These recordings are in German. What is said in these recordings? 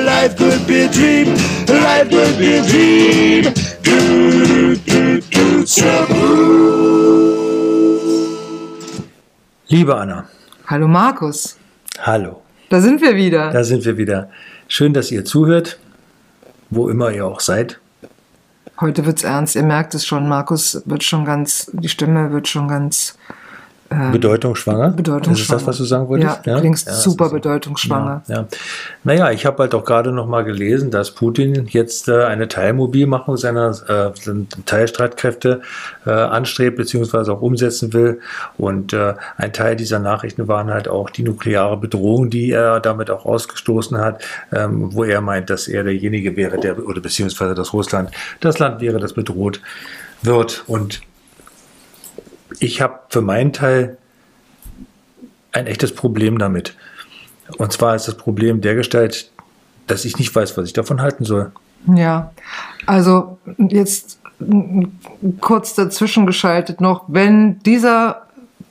life could be a dream. Life could be a dream. Do, do, do, Liebe Anna. Hallo Markus. Hallo. Da sind wir wieder. Da sind wir wieder. Schön, dass ihr zuhört, wo immer ihr auch seid. Heute wird's ernst. Ihr merkt es schon. Markus wird schon ganz, die Stimme wird schon ganz äh, bedeutungsschwanger. Bedeutungsschwanger. Ist das, was du sagen wolltest? Ja, ja? klingst ja, super bedeutungsschwanger. Ja, ja. Naja, ich habe halt auch gerade noch mal gelesen, dass Putin jetzt äh, eine Teilmobilmachung seiner äh, Teilstreitkräfte äh, anstrebt beziehungsweise auch umsetzen will. Und äh, ein Teil dieser Nachrichten waren halt auch die nukleare Bedrohung, die er damit auch ausgestoßen hat, ähm, wo er meint, dass er derjenige wäre, der oder beziehungsweise dass Russland das Land wäre, das bedroht wird. Und ich habe für meinen Teil ein echtes Problem damit. Und zwar ist das Problem dergestalt, dass ich nicht weiß, was ich davon halten soll. Ja, also jetzt kurz dazwischen geschaltet noch, wenn dieser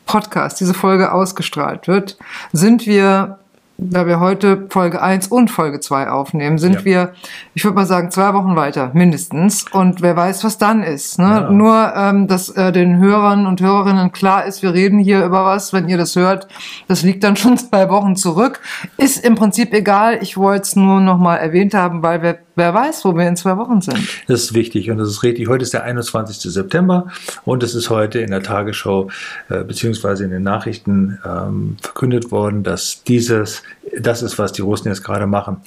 Podcast, diese Folge ausgestrahlt wird, sind wir da wir heute Folge 1 und Folge 2 aufnehmen, sind ja. wir, ich würde mal sagen, zwei Wochen weiter, mindestens. Und wer weiß, was dann ist. Ne? Ja. Nur, ähm, dass äh, den Hörern und Hörerinnen klar ist, wir reden hier über was, wenn ihr das hört, das liegt dann schon zwei Wochen zurück. Ist im Prinzip egal. Ich wollte es nur noch mal erwähnt haben, weil wir Wer weiß, wo wir in zwei Wochen sind. Das ist wichtig und das ist richtig. Heute ist der 21. September und es ist heute in der Tagesschau äh, beziehungsweise in den Nachrichten ähm, verkündet worden, dass dieses, das ist, was die Russen jetzt gerade machen.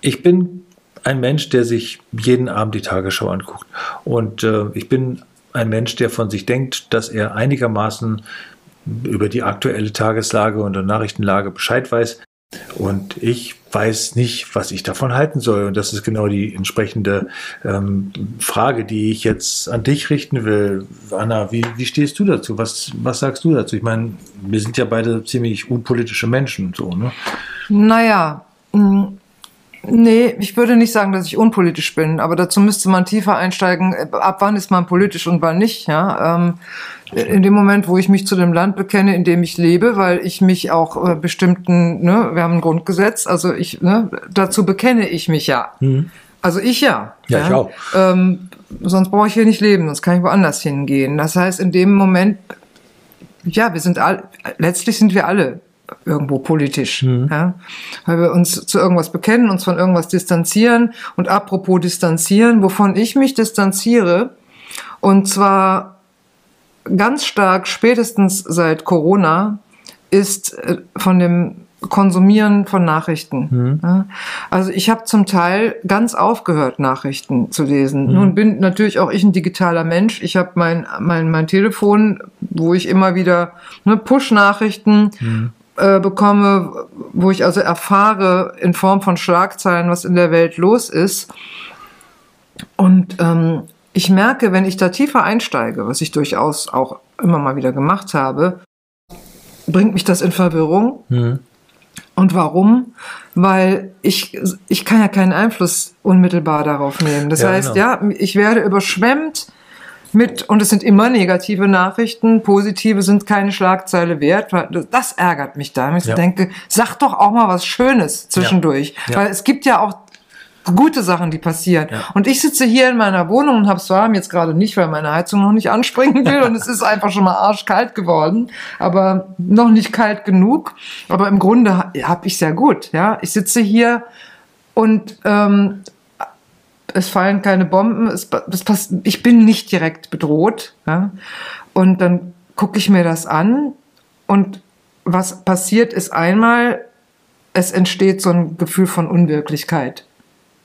Ich bin ein Mensch, der sich jeden Abend die Tagesschau anguckt und äh, ich bin ein Mensch, der von sich denkt, dass er einigermaßen über die aktuelle Tageslage und Nachrichtenlage Bescheid weiß. Und ich weiß nicht, was ich davon halten soll. Und das ist genau die entsprechende ähm, Frage, die ich jetzt an dich richten will. Anna, wie, wie stehst du dazu? Was, was sagst du dazu? Ich meine, wir sind ja beide ziemlich unpolitische Menschen. So, ne? Naja, mm, Nee, ich würde nicht sagen, dass ich unpolitisch bin, aber dazu müsste man tiefer einsteigen, ab wann ist man politisch und wann nicht. Ja? Ähm, in dem Moment, wo ich mich zu dem Land bekenne, in dem ich lebe, weil ich mich auch äh, bestimmten, ne, wir haben ein Grundgesetz, also ich, ne, dazu bekenne ich mich ja. Mhm. Also ich ja. Ja, ja. ich auch. Ähm, sonst brauche ich hier nicht leben, sonst kann ich woanders hingehen. Das heißt, in dem Moment, ja, wir sind all, letztlich sind wir alle irgendwo politisch, mhm. ja, weil wir uns zu irgendwas bekennen, uns von irgendwas distanzieren. Und apropos distanzieren, wovon ich mich distanziere, und zwar ganz stark spätestens seit Corona, ist äh, von dem Konsumieren von Nachrichten. Mhm. Ja, also ich habe zum Teil ganz aufgehört, Nachrichten zu lesen. Mhm. Nun bin natürlich auch ich ein digitaler Mensch. Ich habe mein, mein, mein Telefon, wo ich immer wieder ne, Push-Nachrichten mhm. Äh, bekomme, wo ich also erfahre in Form von Schlagzeilen, was in der Welt los ist. Und ähm, ich merke, wenn ich da tiefer einsteige, was ich durchaus auch immer mal wieder gemacht habe, bringt mich das in Verwirrung. Mhm. Und warum? Weil ich, ich kann ja keinen Einfluss unmittelbar darauf nehmen. Das ja, heißt, genau. ja, ich werde überschwemmt mit, und es sind immer negative Nachrichten, positive sind keine Schlagzeile wert. Das ärgert mich da. Ich ja. denke, sag doch auch mal was Schönes zwischendurch. Ja. Ja. Weil es gibt ja auch gute Sachen, die passieren. Und ich sitze hier in meiner Wohnung und habe es warm jetzt gerade nicht, weil meine Heizung noch nicht anspringen will und es ist einfach schon mal arschkalt geworden, aber noch nicht kalt genug. Aber im Grunde habe ich sehr gut. Ja, ich sitze hier und ähm, es fallen keine Bomben, es, es passt, ich bin nicht direkt bedroht. Ja? Und dann gucke ich mir das an und was passiert ist einmal, es entsteht so ein Gefühl von Unwirklichkeit.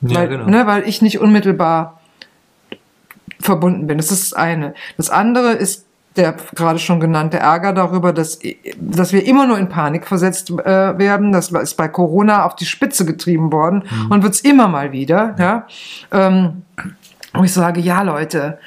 Ja, weil, genau. ne, weil ich nicht unmittelbar verbunden bin. Das ist das eine. Das andere ist der gerade schon genannte Ärger darüber, dass, dass wir immer nur in Panik versetzt äh, werden. Das ist bei Corona auf die Spitze getrieben worden mhm. und wird's immer mal wieder. Ja. Ähm, und ich sage, ja Leute,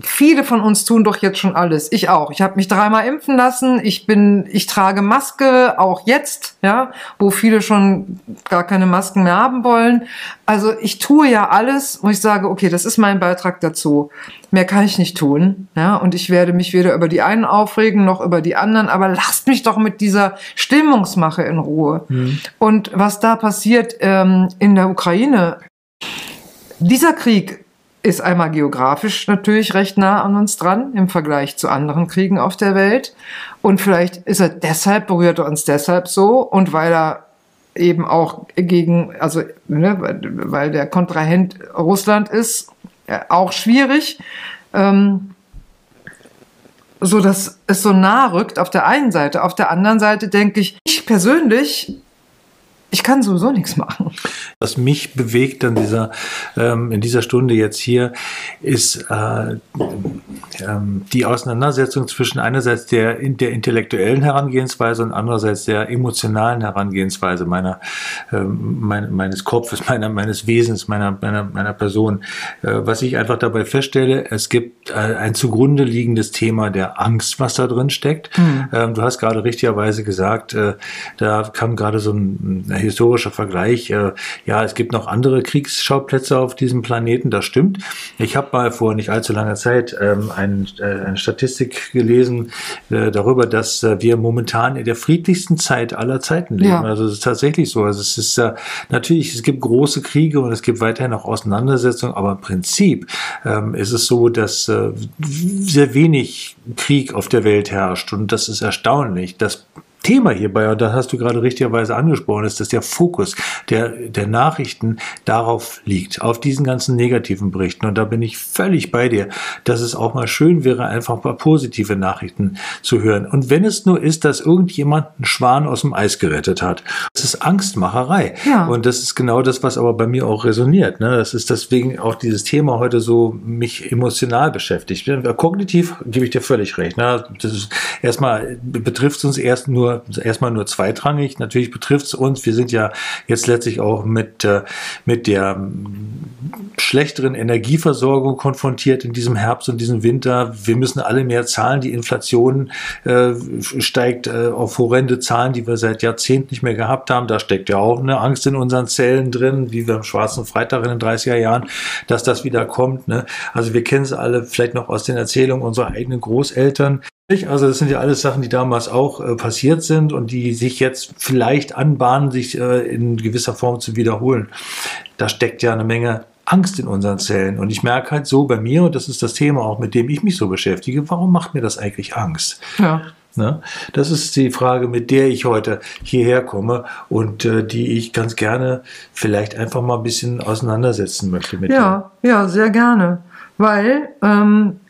viele von uns tun doch jetzt schon alles. Ich auch. Ich habe mich dreimal impfen lassen. Ich bin, ich trage Maske auch jetzt, ja, wo viele schon gar keine Masken mehr haben wollen. Also ich tue ja alles, wo ich sage, okay, das ist mein Beitrag dazu. Mehr kann ich nicht tun, ja. Und ich werde mich weder über die einen aufregen noch über die anderen. Aber lasst mich doch mit dieser Stimmungsmache in Ruhe. Mhm. Und was da passiert ähm, in der Ukraine, dieser Krieg ist einmal geografisch natürlich recht nah an uns dran im Vergleich zu anderen Kriegen auf der Welt. Und vielleicht ist er deshalb, berührt er uns deshalb so und weil er eben auch gegen, also ne, weil der Kontrahent Russland ist, äh, auch schwierig. Ähm, so dass es so nah rückt auf der einen Seite. Auf der anderen Seite denke ich, ich persönlich ich kann sowieso nichts machen. Was mich bewegt an dieser, ähm, in dieser Stunde jetzt hier, ist äh, ähm, die Auseinandersetzung zwischen einerseits der, der intellektuellen Herangehensweise und andererseits der emotionalen Herangehensweise meiner, äh, mein, meines Kopfes, meiner, meines Wesens, meiner, meiner, meiner Person. Äh, was ich einfach dabei feststelle, es gibt äh, ein zugrunde liegendes Thema der Angst, was da drin steckt. Mhm. Ähm, du hast gerade richtigerweise gesagt, äh, da kam gerade so ein, ein historischer Vergleich. Äh, ja, es gibt noch andere Kriegsschauplätze auf diesem Planeten, das stimmt. Ich habe mal vor nicht allzu langer Zeit ähm, ein, äh, eine Statistik gelesen äh, darüber, dass wir momentan in der friedlichsten Zeit aller Zeiten leben. Ja. Also es ist tatsächlich so. Also es ist natürlich, es gibt große Kriege und es gibt weiterhin auch Auseinandersetzungen, aber im Prinzip ähm, ist es so, dass sehr wenig Krieg auf der Welt herrscht und das ist erstaunlich. Das Thema hierbei, und da hast du gerade richtigerweise angesprochen, ist, dass der Fokus der, der Nachrichten darauf liegt, auf diesen ganzen negativen Berichten. Und da bin ich völlig bei dir, dass es auch mal schön wäre, einfach ein paar positive Nachrichten zu hören. Und wenn es nur ist, dass irgendjemand einen Schwan aus dem Eis gerettet hat, das ist Angstmacherei. Ja. Und das ist genau das, was aber bei mir auch resoniert. Ne? Das ist deswegen auch dieses Thema heute so mich emotional beschäftigt. Kognitiv gebe ich dir völlig recht. Ne? Das ist erstmal betrifft es uns erst nur erstmal nur zweitrangig. Natürlich betrifft es uns. Wir sind ja jetzt letztlich auch mit, äh, mit der ähm, schlechteren Energieversorgung konfrontiert in diesem Herbst und diesem Winter. Wir müssen alle mehr zahlen. Die Inflation äh, steigt äh, auf horrende Zahlen, die wir seit Jahrzehnten nicht mehr gehabt haben. Da steckt ja auch eine Angst in unseren Zellen drin, wie wir am Schwarzen Freitag in den 30er Jahren, dass das wieder kommt. Ne? Also wir kennen es alle vielleicht noch aus den Erzählungen unserer eigenen Großeltern. Also das sind ja alles Sachen, die damals auch äh, passiert sind und die sich jetzt vielleicht anbahnen, sich äh, in gewisser Form zu wiederholen. Da steckt ja eine Menge Angst in unseren Zellen. Und ich merke halt so bei mir, und das ist das Thema auch, mit dem ich mich so beschäftige, warum macht mir das eigentlich Angst? Ja. Ne? Das ist die Frage, mit der ich heute hierher komme und äh, die ich ganz gerne vielleicht einfach mal ein bisschen auseinandersetzen möchte mit Ja, dir. ja, sehr gerne. Weil ähm,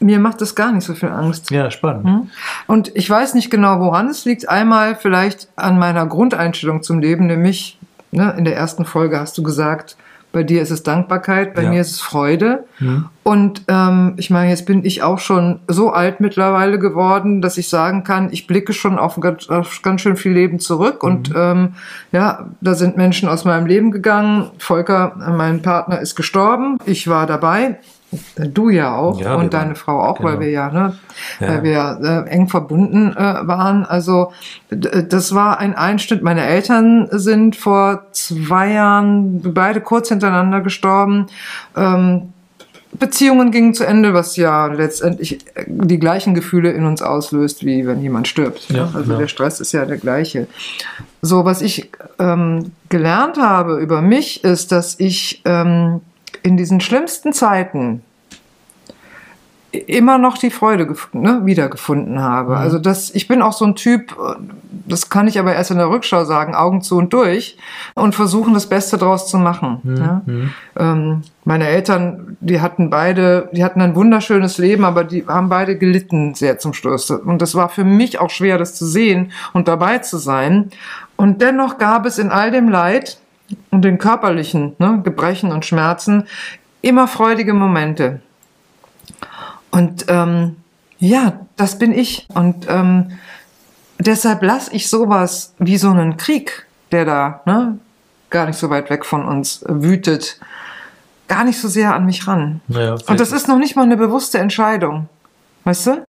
mir macht das gar nicht so viel Angst. Ja, spannend. Hm? Und ich weiß nicht genau, woran es liegt. Einmal vielleicht an meiner Grundeinstellung zum Leben, nämlich ne, in der ersten Folge hast du gesagt, bei dir ist es Dankbarkeit, bei ja. mir ist es Freude. Hm. Und ähm, ich meine, jetzt bin ich auch schon so alt mittlerweile geworden, dass ich sagen kann, ich blicke schon auf ganz, auf ganz schön viel Leben zurück. Mhm. Und ähm, ja, da sind Menschen aus meinem Leben gegangen. Volker, mein Partner, ist gestorben. Ich war dabei. Du ja auch ja, und deine waren, Frau auch, genau. weil wir ja, ne, ja. weil wir äh, eng verbunden äh, waren. Also das war ein Einschnitt. Meine Eltern sind vor zwei Jahren beide kurz hintereinander gestorben. Ähm, Beziehungen gingen zu Ende, was ja letztendlich die gleichen Gefühle in uns auslöst, wie wenn jemand stirbt. Ja, also ja. der Stress ist ja der gleiche. So, was ich ähm, gelernt habe über mich, ist, dass ich ähm, in diesen schlimmsten Zeiten immer noch die Freude ne, wiedergefunden habe. Mhm. Also das, ich bin auch so ein Typ, das kann ich aber erst in der Rückschau sagen, Augen zu und durch und versuchen das Beste draus zu machen. Mhm. Ja. Mhm. Ähm, meine Eltern, die hatten beide, die hatten ein wunderschönes Leben, aber die haben beide gelitten sehr zum Schluss. Und das war für mich auch schwer, das zu sehen und dabei zu sein. Und dennoch gab es in all dem Leid, und den körperlichen ne, Gebrechen und Schmerzen immer freudige Momente. Und ähm, ja, das bin ich. Und ähm, deshalb lasse ich sowas wie so einen Krieg, der da ne, gar nicht so weit weg von uns wütet, gar nicht so sehr an mich ran. Ja, Und das ist noch nicht mal eine bewusste Entscheidung. Weißt du?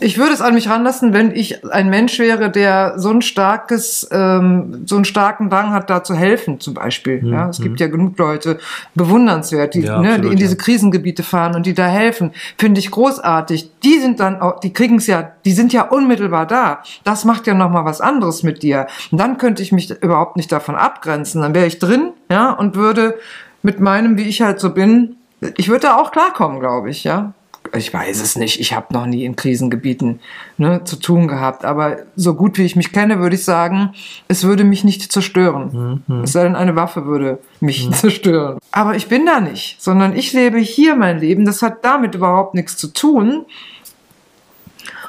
Ich würde es an mich ranlassen, wenn ich ein Mensch wäre, der so ein starkes, ähm, so einen starken Drang hat, da zu helfen, zum Beispiel. Ja, es gibt ja genug Leute, bewundernswert, die, Ja, ne, die absolut, in diese ja. Krisengebiete fahren und die da helfen. Finde ich großartig. Die sind dann auch, die kriegen es ja, die sind ja unmittelbar da. Das macht ja noch mal was anderes mit dir. Und dann könnte ich mich überhaupt nicht davon abgrenzen. Dann wäre ich drin, ja, und würde mit meinem, wie ich halt so bin, ich würde da auch klarkommen, glaube ich, ja. Ich weiß es nicht. Ich habe noch nie in Krisengebieten ne, zu tun gehabt. Aber so gut wie ich mich kenne, würde ich sagen, es würde mich nicht zerstören. Es sei denn, eine Waffe würde mich zerstören. Aber ich bin da nicht, sondern ich lebe hier mein Leben. Das hat damit überhaupt nichts zu tun.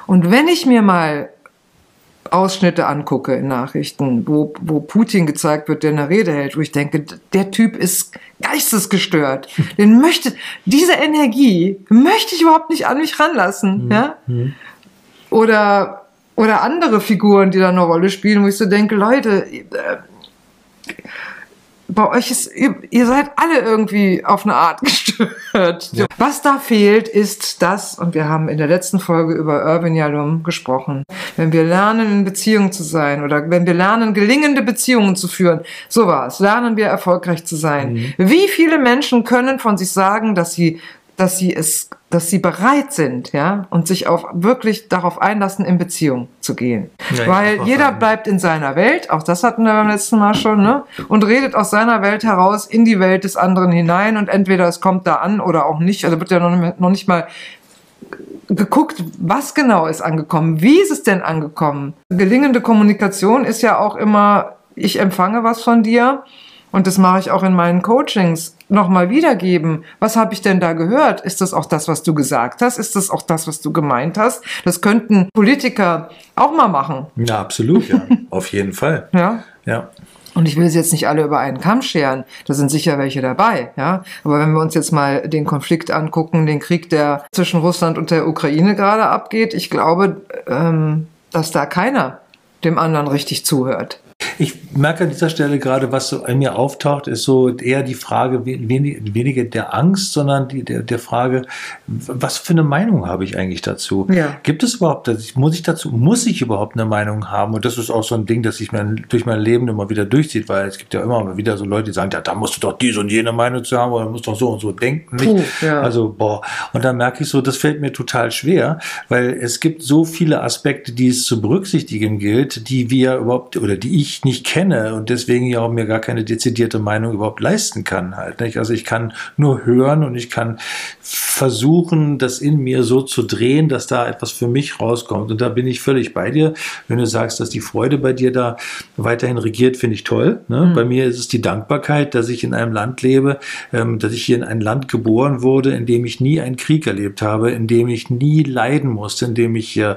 Und wenn ich mir mal Ausschnitte angucke in Nachrichten, wo, wo Putin gezeigt wird, der eine Rede hält, wo ich denke, der Typ ist geistesgestört. Den möchte, diese Energie möchte ich überhaupt nicht an mich ranlassen, ja? Oder, oder andere Figuren, die da eine Rolle spielen, wo ich so denke, Leute, äh, bei euch ist, ihr, ihr seid alle irgendwie auf eine Art gestört. Was da fehlt, ist das, und wir haben in der letzten Folge über Irvin Yalom gesprochen, wenn wir lernen, in Beziehung zu sein oder wenn wir lernen, gelingende Beziehungen zu führen, so war es, lernen wir erfolgreich zu sein. Wie viele Menschen können von sich sagen, dass sie dass sie es, dass sie bereit sind, ja, und sich auf wirklich darauf einlassen, in Beziehung zu gehen. Ja, Weil auch jeder sagen. bleibt in seiner Welt, auch das hatten wir beim letzten Mal schon, ne, und redet aus seiner Welt heraus in die Welt des anderen hinein und entweder es kommt da an oder auch nicht, also wird ja noch noch nicht mal geguckt, was genau ist angekommen, wie ist es denn angekommen. Gelingende Kommunikation ist ja auch immer, ich empfange was von dir und das mache ich auch in meinen Coachings, nochmal wiedergeben. Was habe ich denn da gehört? Ist das auch das, was du gesagt hast? Ist das auch das, was du gemeint hast? Das könnten Politiker auch mal machen, Ja, absolut, ja. Auf jeden Fall. ja. Ja. Und ich will sie jetzt nicht alle über einen Kamm scheren. Da sind sicher welche dabei, ja. Aber wenn wir uns jetzt mal den Konflikt angucken, den Krieg, der zwischen Russland und der Ukraine gerade abgeht, ich glaube, ähm, dass da keiner dem anderen richtig zuhört. Ich merke an dieser Stelle gerade, was so in mir auftaucht, ist so eher die Frage wenig, weniger der Angst, sondern die, der, der Frage, was für eine Meinung habe ich eigentlich dazu? Ja. Gibt es überhaupt, muss ich dazu, muss ich überhaupt eine Meinung haben? Und das ist auch so ein Ding, das sich mein, durch mein Leben immer wieder durchzieht, weil es gibt ja immer mal wieder so Leute, die sagen, ja, da musst du doch diese und jene Meinung zu haben oder musst doch so und so denken. Puh, ja. Also, boah. Und dann merke ich so, das fällt mir total schwer, weil es gibt so viele Aspekte, die es zu berücksichtigen gilt, die wir überhaupt oder die ich nicht kenne und deswegen ja auch mir gar keine dezidierte Meinung überhaupt leisten kann halt. Nicht? Also ich kann nur hören und ich kann versuchen, das in mir so zu drehen, dass da etwas für mich rauskommt. Und da bin ich völlig bei dir. Wenn du sagst, dass die Freude bei dir da weiterhin regiert, finde ich toll. Ne? Bei mir ist es die Dankbarkeit, dass ich in einem Land lebe, ähm, dass ich hier in ein Land geboren wurde, in dem ich nie einen Krieg erlebt habe, in dem ich nie leiden musste, in dem ich äh,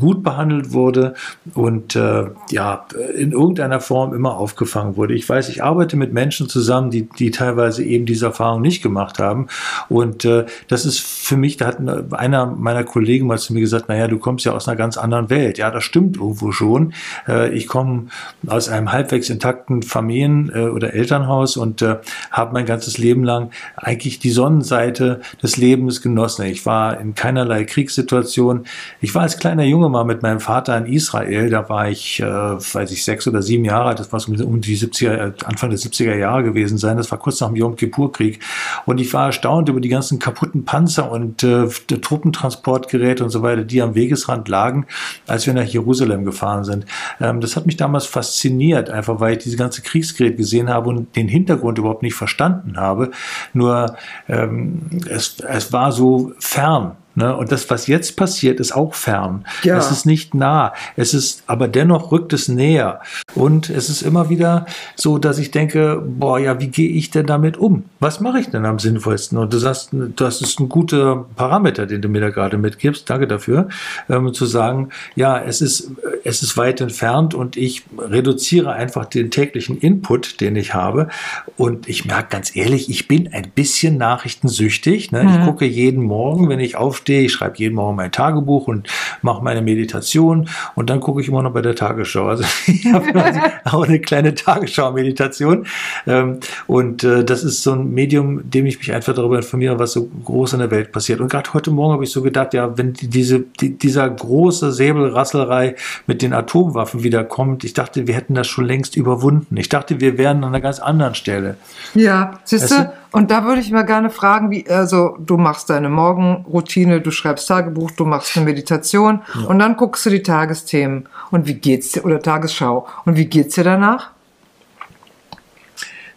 gut behandelt wurde und äh, ja, in irgendeiner Form immer aufgefangen wurde. Ich weiß, ich arbeite mit Menschen zusammen, die, die teilweise eben diese Erfahrung nicht gemacht haben. Und äh, das ist für mich, da hat einer meiner Kollegen mal zu mir gesagt, naja, du kommst ja aus einer ganz anderen Welt. Ja, das stimmt irgendwo schon. Äh, ich komme aus einem halbwegs intakten Familien- äh, oder Elternhaus und äh, habe mein ganzes Leben lang eigentlich die Sonnenseite des Lebens genossen. Ich war in keinerlei Kriegssituation. Ich war als kleiner Junge mal mit meinem Vater in Israel. Da war ich, äh, weiß ich, sechs oder sieben Jahre alt. Das war so um die 70er, äh, Anfang der 70er Jahre gewesen sein. Das war kurz nach dem Yom Kippur-Krieg. Und ich war erstaunt über die ganzen kaputten Panzer und äh, Truppentransportgeräte und so weiter, die am Wegesrand lagen, als wir nach Jerusalem gefahren sind. Ähm, das hat mich damals fasziniert, einfach weil ich diese ganze Kriegsgerät gesehen habe und den Hintergrund überhaupt nicht verstanden habe. Nur ähm, es, es war so fern. Ne? Und das, was jetzt passiert, ist auch fern. Ja. Es ist nicht nah. Es ist, aber dennoch rückt es näher. Und es ist immer wieder so, dass ich denke, boah, ja, wie gehe ich denn damit um? Was mache ich denn am sinnvollsten? Und du sagst, das ist ein guter Parameter, den du mir da gerade mitgibst. Danke dafür. Ähm, zu sagen, ja, es ist, es ist weit entfernt und ich reduziere einfach den täglichen Input, den ich habe. Und ich merke ganz ehrlich, ich bin ein bisschen nachrichtensüchtig. Ne? Ich gucke jeden Morgen, wenn ich aufstehe, aufstehe. Ich schreibe jeden Morgen mein Tagebuch und mache meine Meditation und dann gucke ich immer noch bei der Tagesschau. Also ich habe auch eine kleine Tagesschau-Meditation. Ähm, und äh, das ist so ein Medium, dem ich mich einfach darüber informiere, was so groß in der Welt passiert. Und gerade heute Morgen habe ich so gedacht, ja, wenn die, diese, die, dieser große Säbelrasselrei mit den Atomwaffen wieder kommt, ich dachte, wir hätten das schon längst überwunden. Ich dachte, wir wären an einer ganz anderen Stelle. Ja, siehst du? Und da würde ich mal gerne fragen, wie, also du machst deine Morgenroutine, du schreibst Tagebuch, du machst eine Meditation und dann guckst du die Tagesthemen. Und wie geht's dir, oder Tagesschau. Und wie geht's dir danach?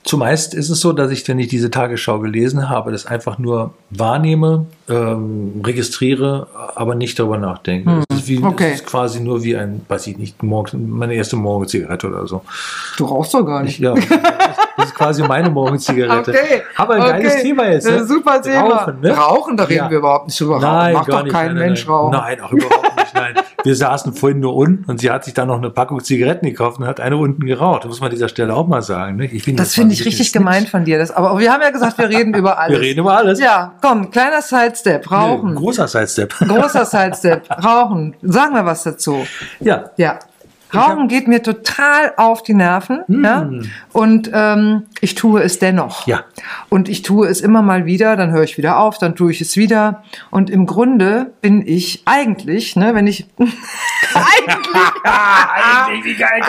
Zumeist ist es so, dass ich, wenn ich diese Tagesschau gelesen habe, das einfach nur wahrnehme, ähm, registriere, aber nicht darüber nachdenke. Es, ist wie, okay. es ist quasi nur wie ein, weiß ich nicht, morgen, meine erste Morgenzigarette oder so. Du rauchst doch gar nicht. Ja, das ist quasi meine Morgenzigarette. Okay. Aber ein geiles okay. Thema jetzt. Ne? super Thema. Rauchen, ne? Rauchen, da reden Ja. wir überhaupt nicht drüber. Nein, Macht gar doch nicht. kein nein, Mensch nein, rauchen. Nein, auch überhaupt nicht. Nein. Wir saßen vorhin nur unten und sie hat sich dann noch eine Packung Zigaretten gekauft und hat eine unten geraucht. Das muss man an dieser Stelle auch mal sagen. Ne? Ich finde Das finde ich richtig gemein von dir. Das, aber wir haben ja gesagt, wir reden über alles. Wir reden über alles. Ja, komm, kleiner Sidestep. Rauchen. Großer Sidestep. Großer Sidestep. Rauchen. Sagen wir was dazu. Ja. Ja. Rauchen geht mir total auf die Nerven. Ja? Und ähm, ich tue es dennoch. Ja. Und ich tue es immer mal wieder, dann höre ich wieder auf, dann tue ich es wieder. Und im Grunde bin ich eigentlich, ne, wenn ich Eigentlich, wie geil.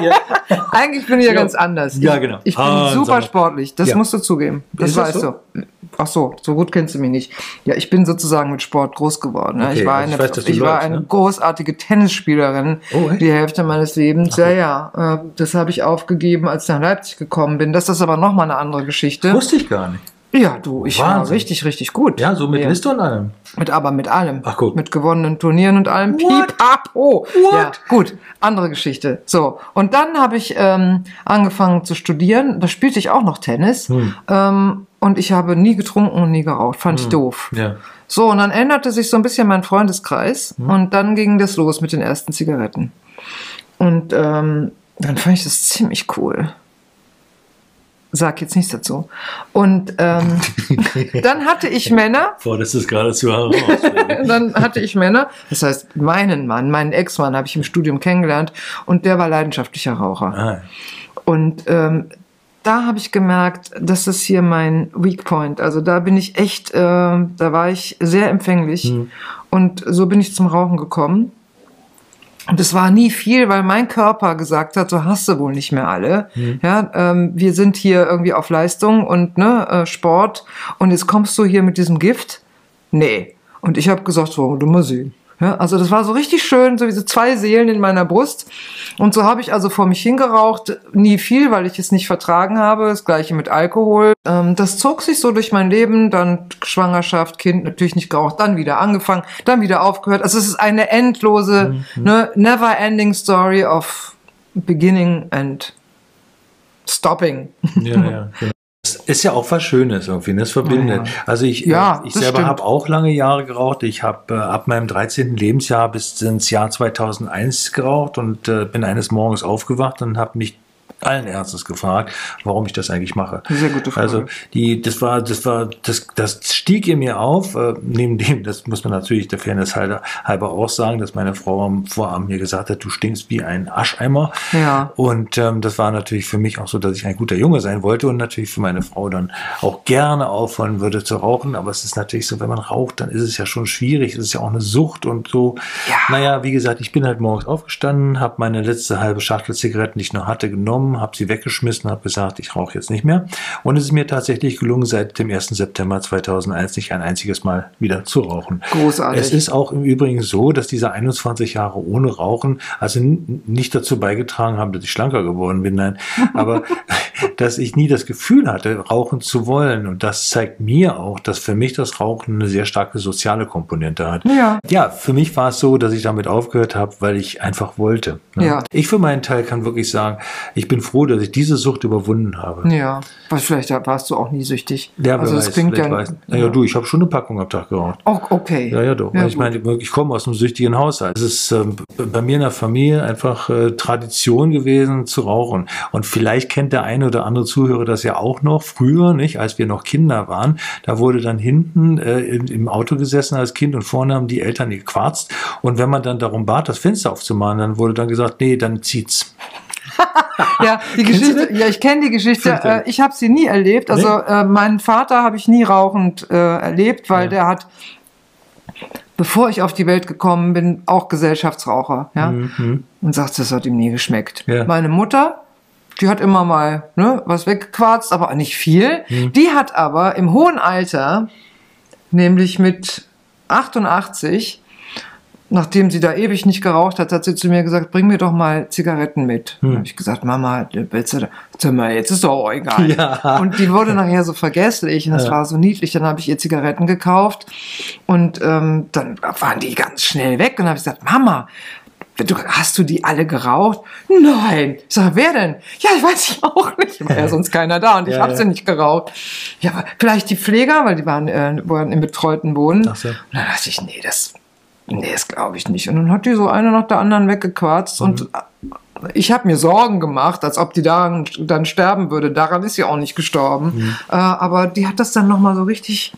Hier. eigentlich bin ich ja, ganz anders. Ja, Ich- genau. Ich bin Ah, super sportlich. Das Ja. musst du zugeben. Das das weißt so? du. Ach so, so gut kennst du mich nicht. Ja, ich bin sozusagen mit Sport groß geworden. ne? Okay, ich war also eine, ich weiß, ich war läufst, eine ne? großartige Tennisspielerin Oh, die Hälfte meines Lebens. Ja, ja. Äh, das habe ich aufgegeben, als ich nach Leipzig gekommen bin. Das ist aber nochmal eine andere Geschichte. Wusste ich gar nicht. Ja, du, ich war Wahnsinn. richtig, richtig gut. Ja, so mit ja. Liste und allem. Mit, aber mit allem. Ach, gut. Mit gewonnenen Turnieren und allem. What? Pipapo. What? Ja, gut. Andere Geschichte. So. Und dann habe ich ähm, angefangen zu studieren. Da spielte ich auch noch Tennis. Hm. Ähm, und ich habe nie getrunken und nie geraucht. Fand ich doof. Ja. So, und dann änderte sich so ein bisschen mein Freundeskreis. Und dann ging das los mit den ersten Zigaretten. Und ähm, dann fand ich das ziemlich cool. Sag jetzt nichts dazu. Und ähm, dann hatte ich Männer, Boah, das ist geradezu heraus. dann hatte ich Männer, das heißt meinen Mann, meinen Ex-Mann habe ich im Studium kennengelernt und der war leidenschaftlicher Raucher. ah, Und ähm, da habe ich gemerkt, das ist hier mein Weak Point. Also da bin ich echt, äh, da war ich sehr empfänglich und so bin ich zum Rauchen gekommen. Und es war nie viel, weil mein Körper gesagt hat, so hast du wohl nicht mehr alle. Ja, ähm, wir sind hier irgendwie auf Leistung und ne, äh, Sport und jetzt kommst du hier mit diesem Gift. Nee. Und ich habe gesagt, so, du mal sehen. Ja, also das war so richtig schön, so wie so zwei Seelen in meiner Brust. Und so habe ich also vor mich hingeraucht, nie viel, weil ich es nicht vertragen habe. Das gleiche mit Alkohol. Ähm, das zog sich so durch mein Leben, dann Schwangerschaft, Kind natürlich nicht geraucht, dann wieder angefangen, dann wieder aufgehört. Also es ist eine endlose, ne, never ending story of beginning and stopping. ja, ja, genau. Ist ja auch was Schönes irgendwie, ne? das verbindet. Ja, ja. Also ich, Ja, äh, ich das selber habe auch lange Jahre geraucht. Ich habe äh, ab meinem 13. Lebensjahr bis ins Jahr 2001 geraucht und äh, bin eines Morgens aufgewacht und habe mich allen Ernstes gefragt, warum ich das eigentlich mache. Sehr gute Frage. Also die, das war, das war, das, das stieg in mir auf. Äh, neben dem, das muss man natürlich der Fairness halber, auch sagen, dass meine Frau am Vorabend mir gesagt hat, du stinkst wie ein Ascheimer. Ja. Und ähm, das war natürlich für mich auch so, dass ich ein guter Junge sein wollte und natürlich für meine Frau dann auch gerne aufhören würde zu rauchen. Aber es ist natürlich so, wenn man raucht, dann ist es ja schon schwierig. Es ist ja auch eine Sucht und so. Ja. Naja, wie gesagt, ich bin halt morgens aufgestanden, habe meine letzte halbe Schachtel Zigaretten, die ich noch hatte, genommen, habe sie weggeschmissen, habe gesagt, ich rauche jetzt nicht mehr. Und es ist mir tatsächlich gelungen, seit dem 1. September 2001 nicht ein einziges Mal wieder zu rauchen. Großartig. Es ist auch im Übrigen so, dass diese 21 Jahre ohne Rauchen also nicht dazu beigetragen haben, dass ich schlanker geworden bin, nein, aber dass ich nie das Gefühl hatte, rauchen zu wollen. Und das zeigt mir auch, dass für mich das Rauchen eine sehr starke soziale Komponente hat. Ja. Ja, für mich war es so, dass ich damit aufgehört habe, weil ich einfach wollte. ne? Ja. Ich für meinen Teil kann wirklich sagen, ich bin froh, dass ich diese Sucht überwunden habe. Ja, weil vielleicht warst du auch nie süchtig. Ja, also das weiß, klingt ja. weiß. Naja, du, ich habe schon eine Packung am Tag geraucht. Oh, okay. Ja, ja, doch. Ja, ich meine, ich komme aus einem süchtigen Haushalt. Es ist ähm, bei mir in der Familie einfach äh, Tradition gewesen zu rauchen. Und vielleicht kennt der eine oder andere Zuhörer das ja auch noch. Früher, nicht, als wir noch Kinder waren, da wurde dann hinten äh, im, im Auto gesessen als Kind und vorne haben die Eltern gequarzt. Und wenn man dann darum bat, das Fenster aufzumachen, dann wurde dann gesagt, nee, dann zieht's. ja, die Geschichte, ja, ich kenne die Geschichte. Äh, ich habe sie nie erlebt. Also äh, meinen Vater habe ich nie rauchend äh, erlebt, weil Ja. der hat, bevor ich auf die Welt gekommen bin, auch Gesellschaftsraucher. Ja, und sagt, das hat ihm nie geschmeckt. Mhm. Ja. Meine Mutter. Die hat immer mal ne, was weggequarzt, aber nicht viel. Mhm. Die hat aber im hohen Alter, nämlich mit 88, nachdem sie da ewig nicht geraucht hat, hat sie zu mir gesagt, bring mir doch mal Zigaretten mit. Hm. Da habe ich gesagt, Mama, willst du da? Mal, jetzt ist doch egal. Ja. Und die wurde nachher so vergesslich und das Ja. war so niedlich. Dann habe ich ihr Zigaretten gekauft und ähm, dann waren die ganz schnell weg. Und habe ich gesagt, Mama, hast du die alle geraucht? Nein. Ich sage, wer denn? Ja, ich weiß ich auch nicht. War ja sonst keiner da und ich Ja, habe ja. sie nicht geraucht. Ja, vielleicht die Pfleger, weil die waren, äh, waren im betreuten Wohnen. Ach so. Und dann dachte ich, nee, das, nee, das glaube ich nicht. Und dann hat die so eine nach der anderen weggequarzt Mhm. und ich habe mir Sorgen gemacht, als ob die daran dann sterben würde. Daran ist sie auch nicht gestorben. Mhm. Äh, aber die hat das dann nochmal so richtig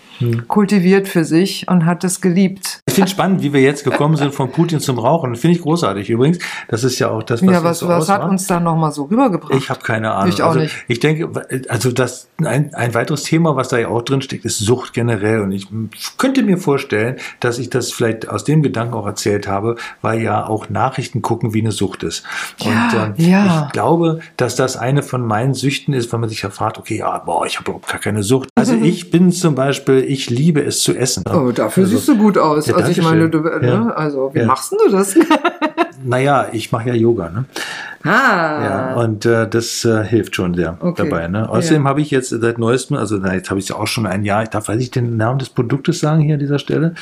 kultiviert für sich und hat es geliebt. Ich finde spannend, wie wir jetzt gekommen sind von Putin zum Rauchen. Finde ich großartig übrigens. Das ist ja auch das, was ja, was, so was hat uns da nochmal so rübergebracht? Ich habe keine Ahnung. Ich auch also, nicht. Ich denke, also das ein, ein weiteres Thema, was da ja auch drin steckt, ist Sucht generell. Und ich könnte mir vorstellen, dass ich das vielleicht aus dem Gedanken auch erzählt habe, weil ja auch Nachrichten gucken, wie eine Sucht ist. Und Ja, ähm, ja. ich glaube, dass das eine von meinen Süchten ist, wenn man sich ja fragt, okay, ja, boah, ich habe überhaupt gar keine Sucht. Also ich bin zum Beispiel, ich liebe es zu essen. Oh, dafür Also, siehst du gut aus. Ja, also ich meine, du, schön. ne? Ja. also wie machst du das? Naja, ich mache ja Yoga, ne? ah, Ja, und äh, das äh, hilft schon sehr Okay. dabei. Ne? Außerdem Ja. habe ich jetzt seit neuestem, also na, jetzt habe ich es ja auch schon ein Jahr, ich darf, weiß ich den Namen des Produktes sagen hier an dieser Stelle?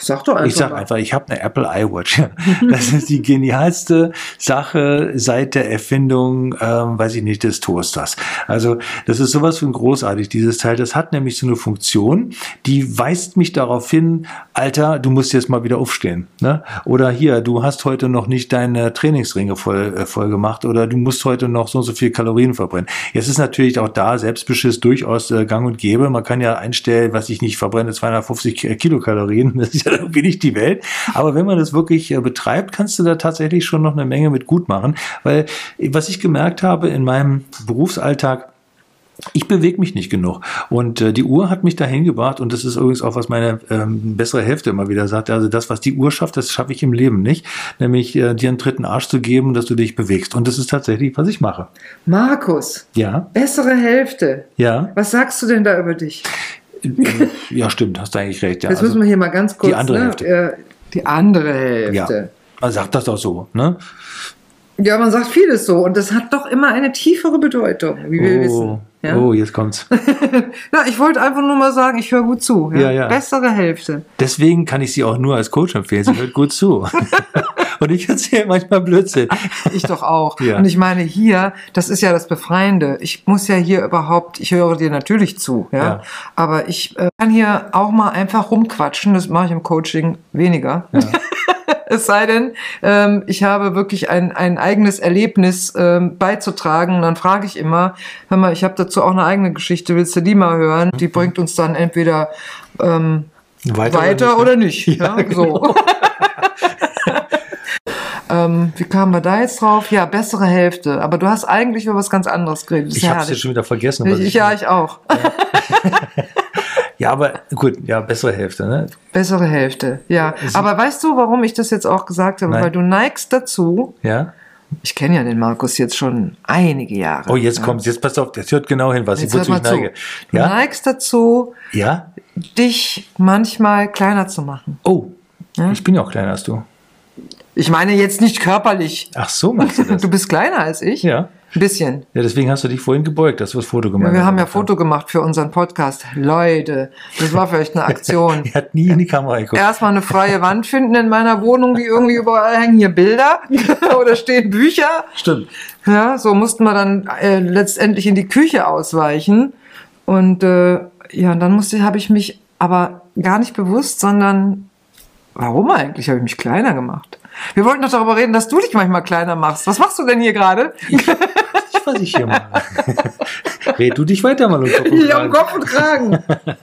Sag doch einfach Ich sage mal. einfach, ich habe eine Apple iWatch. Das ist die genialste Sache seit der Erfindung, ähm, weiß ich nicht, des Toasters. Also das ist sowas von großartig, dieses Teil. Das hat nämlich so eine Funktion, die weist mich darauf hin, Alter, du musst jetzt mal wieder aufstehen. Ne? Oder hier, du hast heute noch nicht deine Trainingsringe voll, äh, voll gemacht oder du musst heute noch so und so viel Kalorien verbrennen. Jetzt ist natürlich auch da Selbstbeschiss durchaus äh, gang und gäbe. Man kann ja einstellen, was ich nicht verbrenne, 250 Ki- Kilokalorien. Das ist ja irgendwie nicht die Welt. Aber wenn man das wirklich äh, betreibt, kannst du da tatsächlich schon noch eine Menge mit gut machen. Weil was ich gemerkt habe in meinem Berufsalltag, ich bewege mich nicht genug. Und äh, die Uhr hat mich dahin gebracht. Und das ist übrigens auch, was meine ähm, bessere Hälfte immer wieder sagt. Also das, was die Uhr schafft, das schaffe ich im Leben nicht. Nämlich äh, dir einen dritten Arsch zu geben, dass du dich bewegst. Und das ist tatsächlich, was ich mache. Markus, Ja, bessere Hälfte. ja. Was sagst du denn da über dich? Ja, stimmt, hast du eigentlich recht. Ja, Jetzt also, müssen wir hier mal ganz kurz. die andere ne, Hälfte. äh, die andere ja. Hälfte. Man sagt das auch so, ne? Ja. man sagt vieles so und das hat doch immer eine tiefere Bedeutung, wie wir oh, wissen. Ja? oh, jetzt kommt's. Na, ich wollte einfach nur mal sagen, ich höre gut zu. Ja, ja. Bessere Hälfte. Deswegen kann ich sie auch nur als Coach empfehlen. Sie hört gut zu. Und ich erzähle manchmal Blödsinn. Ich doch auch. Ja. Und ich meine hier, das ist ja das Befreiende. Ich muss ja hier überhaupt, ich höre dir natürlich zu, ja. Ja. Aber ich äh, kann hier auch mal einfach rumquatschen. Das mache ich im Coaching weniger. es sei denn, ähm, ich habe wirklich ein, ein eigenes Erlebnis ähm, beizutragen. Und dann frage ich immer, hör mal, ich habe dazu auch eine eigene Geschichte, willst du die mal hören? Die bringt uns dann entweder ähm, Weiter, weiter oder nicht. Ja, Ja, genau. so. ähm, wie kamen wir da jetzt drauf? Ja, bessere Hälfte. Aber du hast eigentlich über was ganz anderes geredet. Ich habe es jetzt schon wieder vergessen. ich, ich, ja, ich auch. ja, aber gut, ja, bessere Hälfte, ne? Bessere Hälfte, ja. Aber weißt du, warum ich das jetzt auch gesagt habe? Nein. Weil du neigst dazu, Ja. ich kenne ja den Markus jetzt schon einige Jahre. Oh, jetzt ja. kommt's, jetzt passt auf, das hört genau hin, was Jetzt ich wozu ich mal zu. neige. Du Ja? neigst dazu, Ja? dich manchmal kleiner zu machen. Oh, Ja? ich bin ja auch kleiner als du. Ich meine jetzt nicht körperlich. Ach so, meinst du das? Du bist kleiner als ich. ja. Ein bisschen. Ja, deswegen hast du dich vorhin gebeugt, dass du das Foto Ja, gemacht wir haben ja. Foto gemacht für unseren Podcast. Leute, das war vielleicht eine Aktion. Er hat nie in die Kamera geguckt. Erstmal eine freie Wand finden in meiner Wohnung, die irgendwie überall hängen hier Bilder oder stehen Bücher. Stimmt. Ja, so mussten wir dann äh, letztendlich in die Küche ausweichen. Und äh, ja, und dann musste, habe ich mich aber gar nicht bewusst, sondern warum eigentlich habe ich mich kleiner gemacht? Wir wollten doch darüber reden, dass du dich manchmal kleiner machst. Was machst du denn hier gerade? Ich was ich hier mache. Red du dich weiter mal um Kopf und Ja, um. Kopf und Kragen.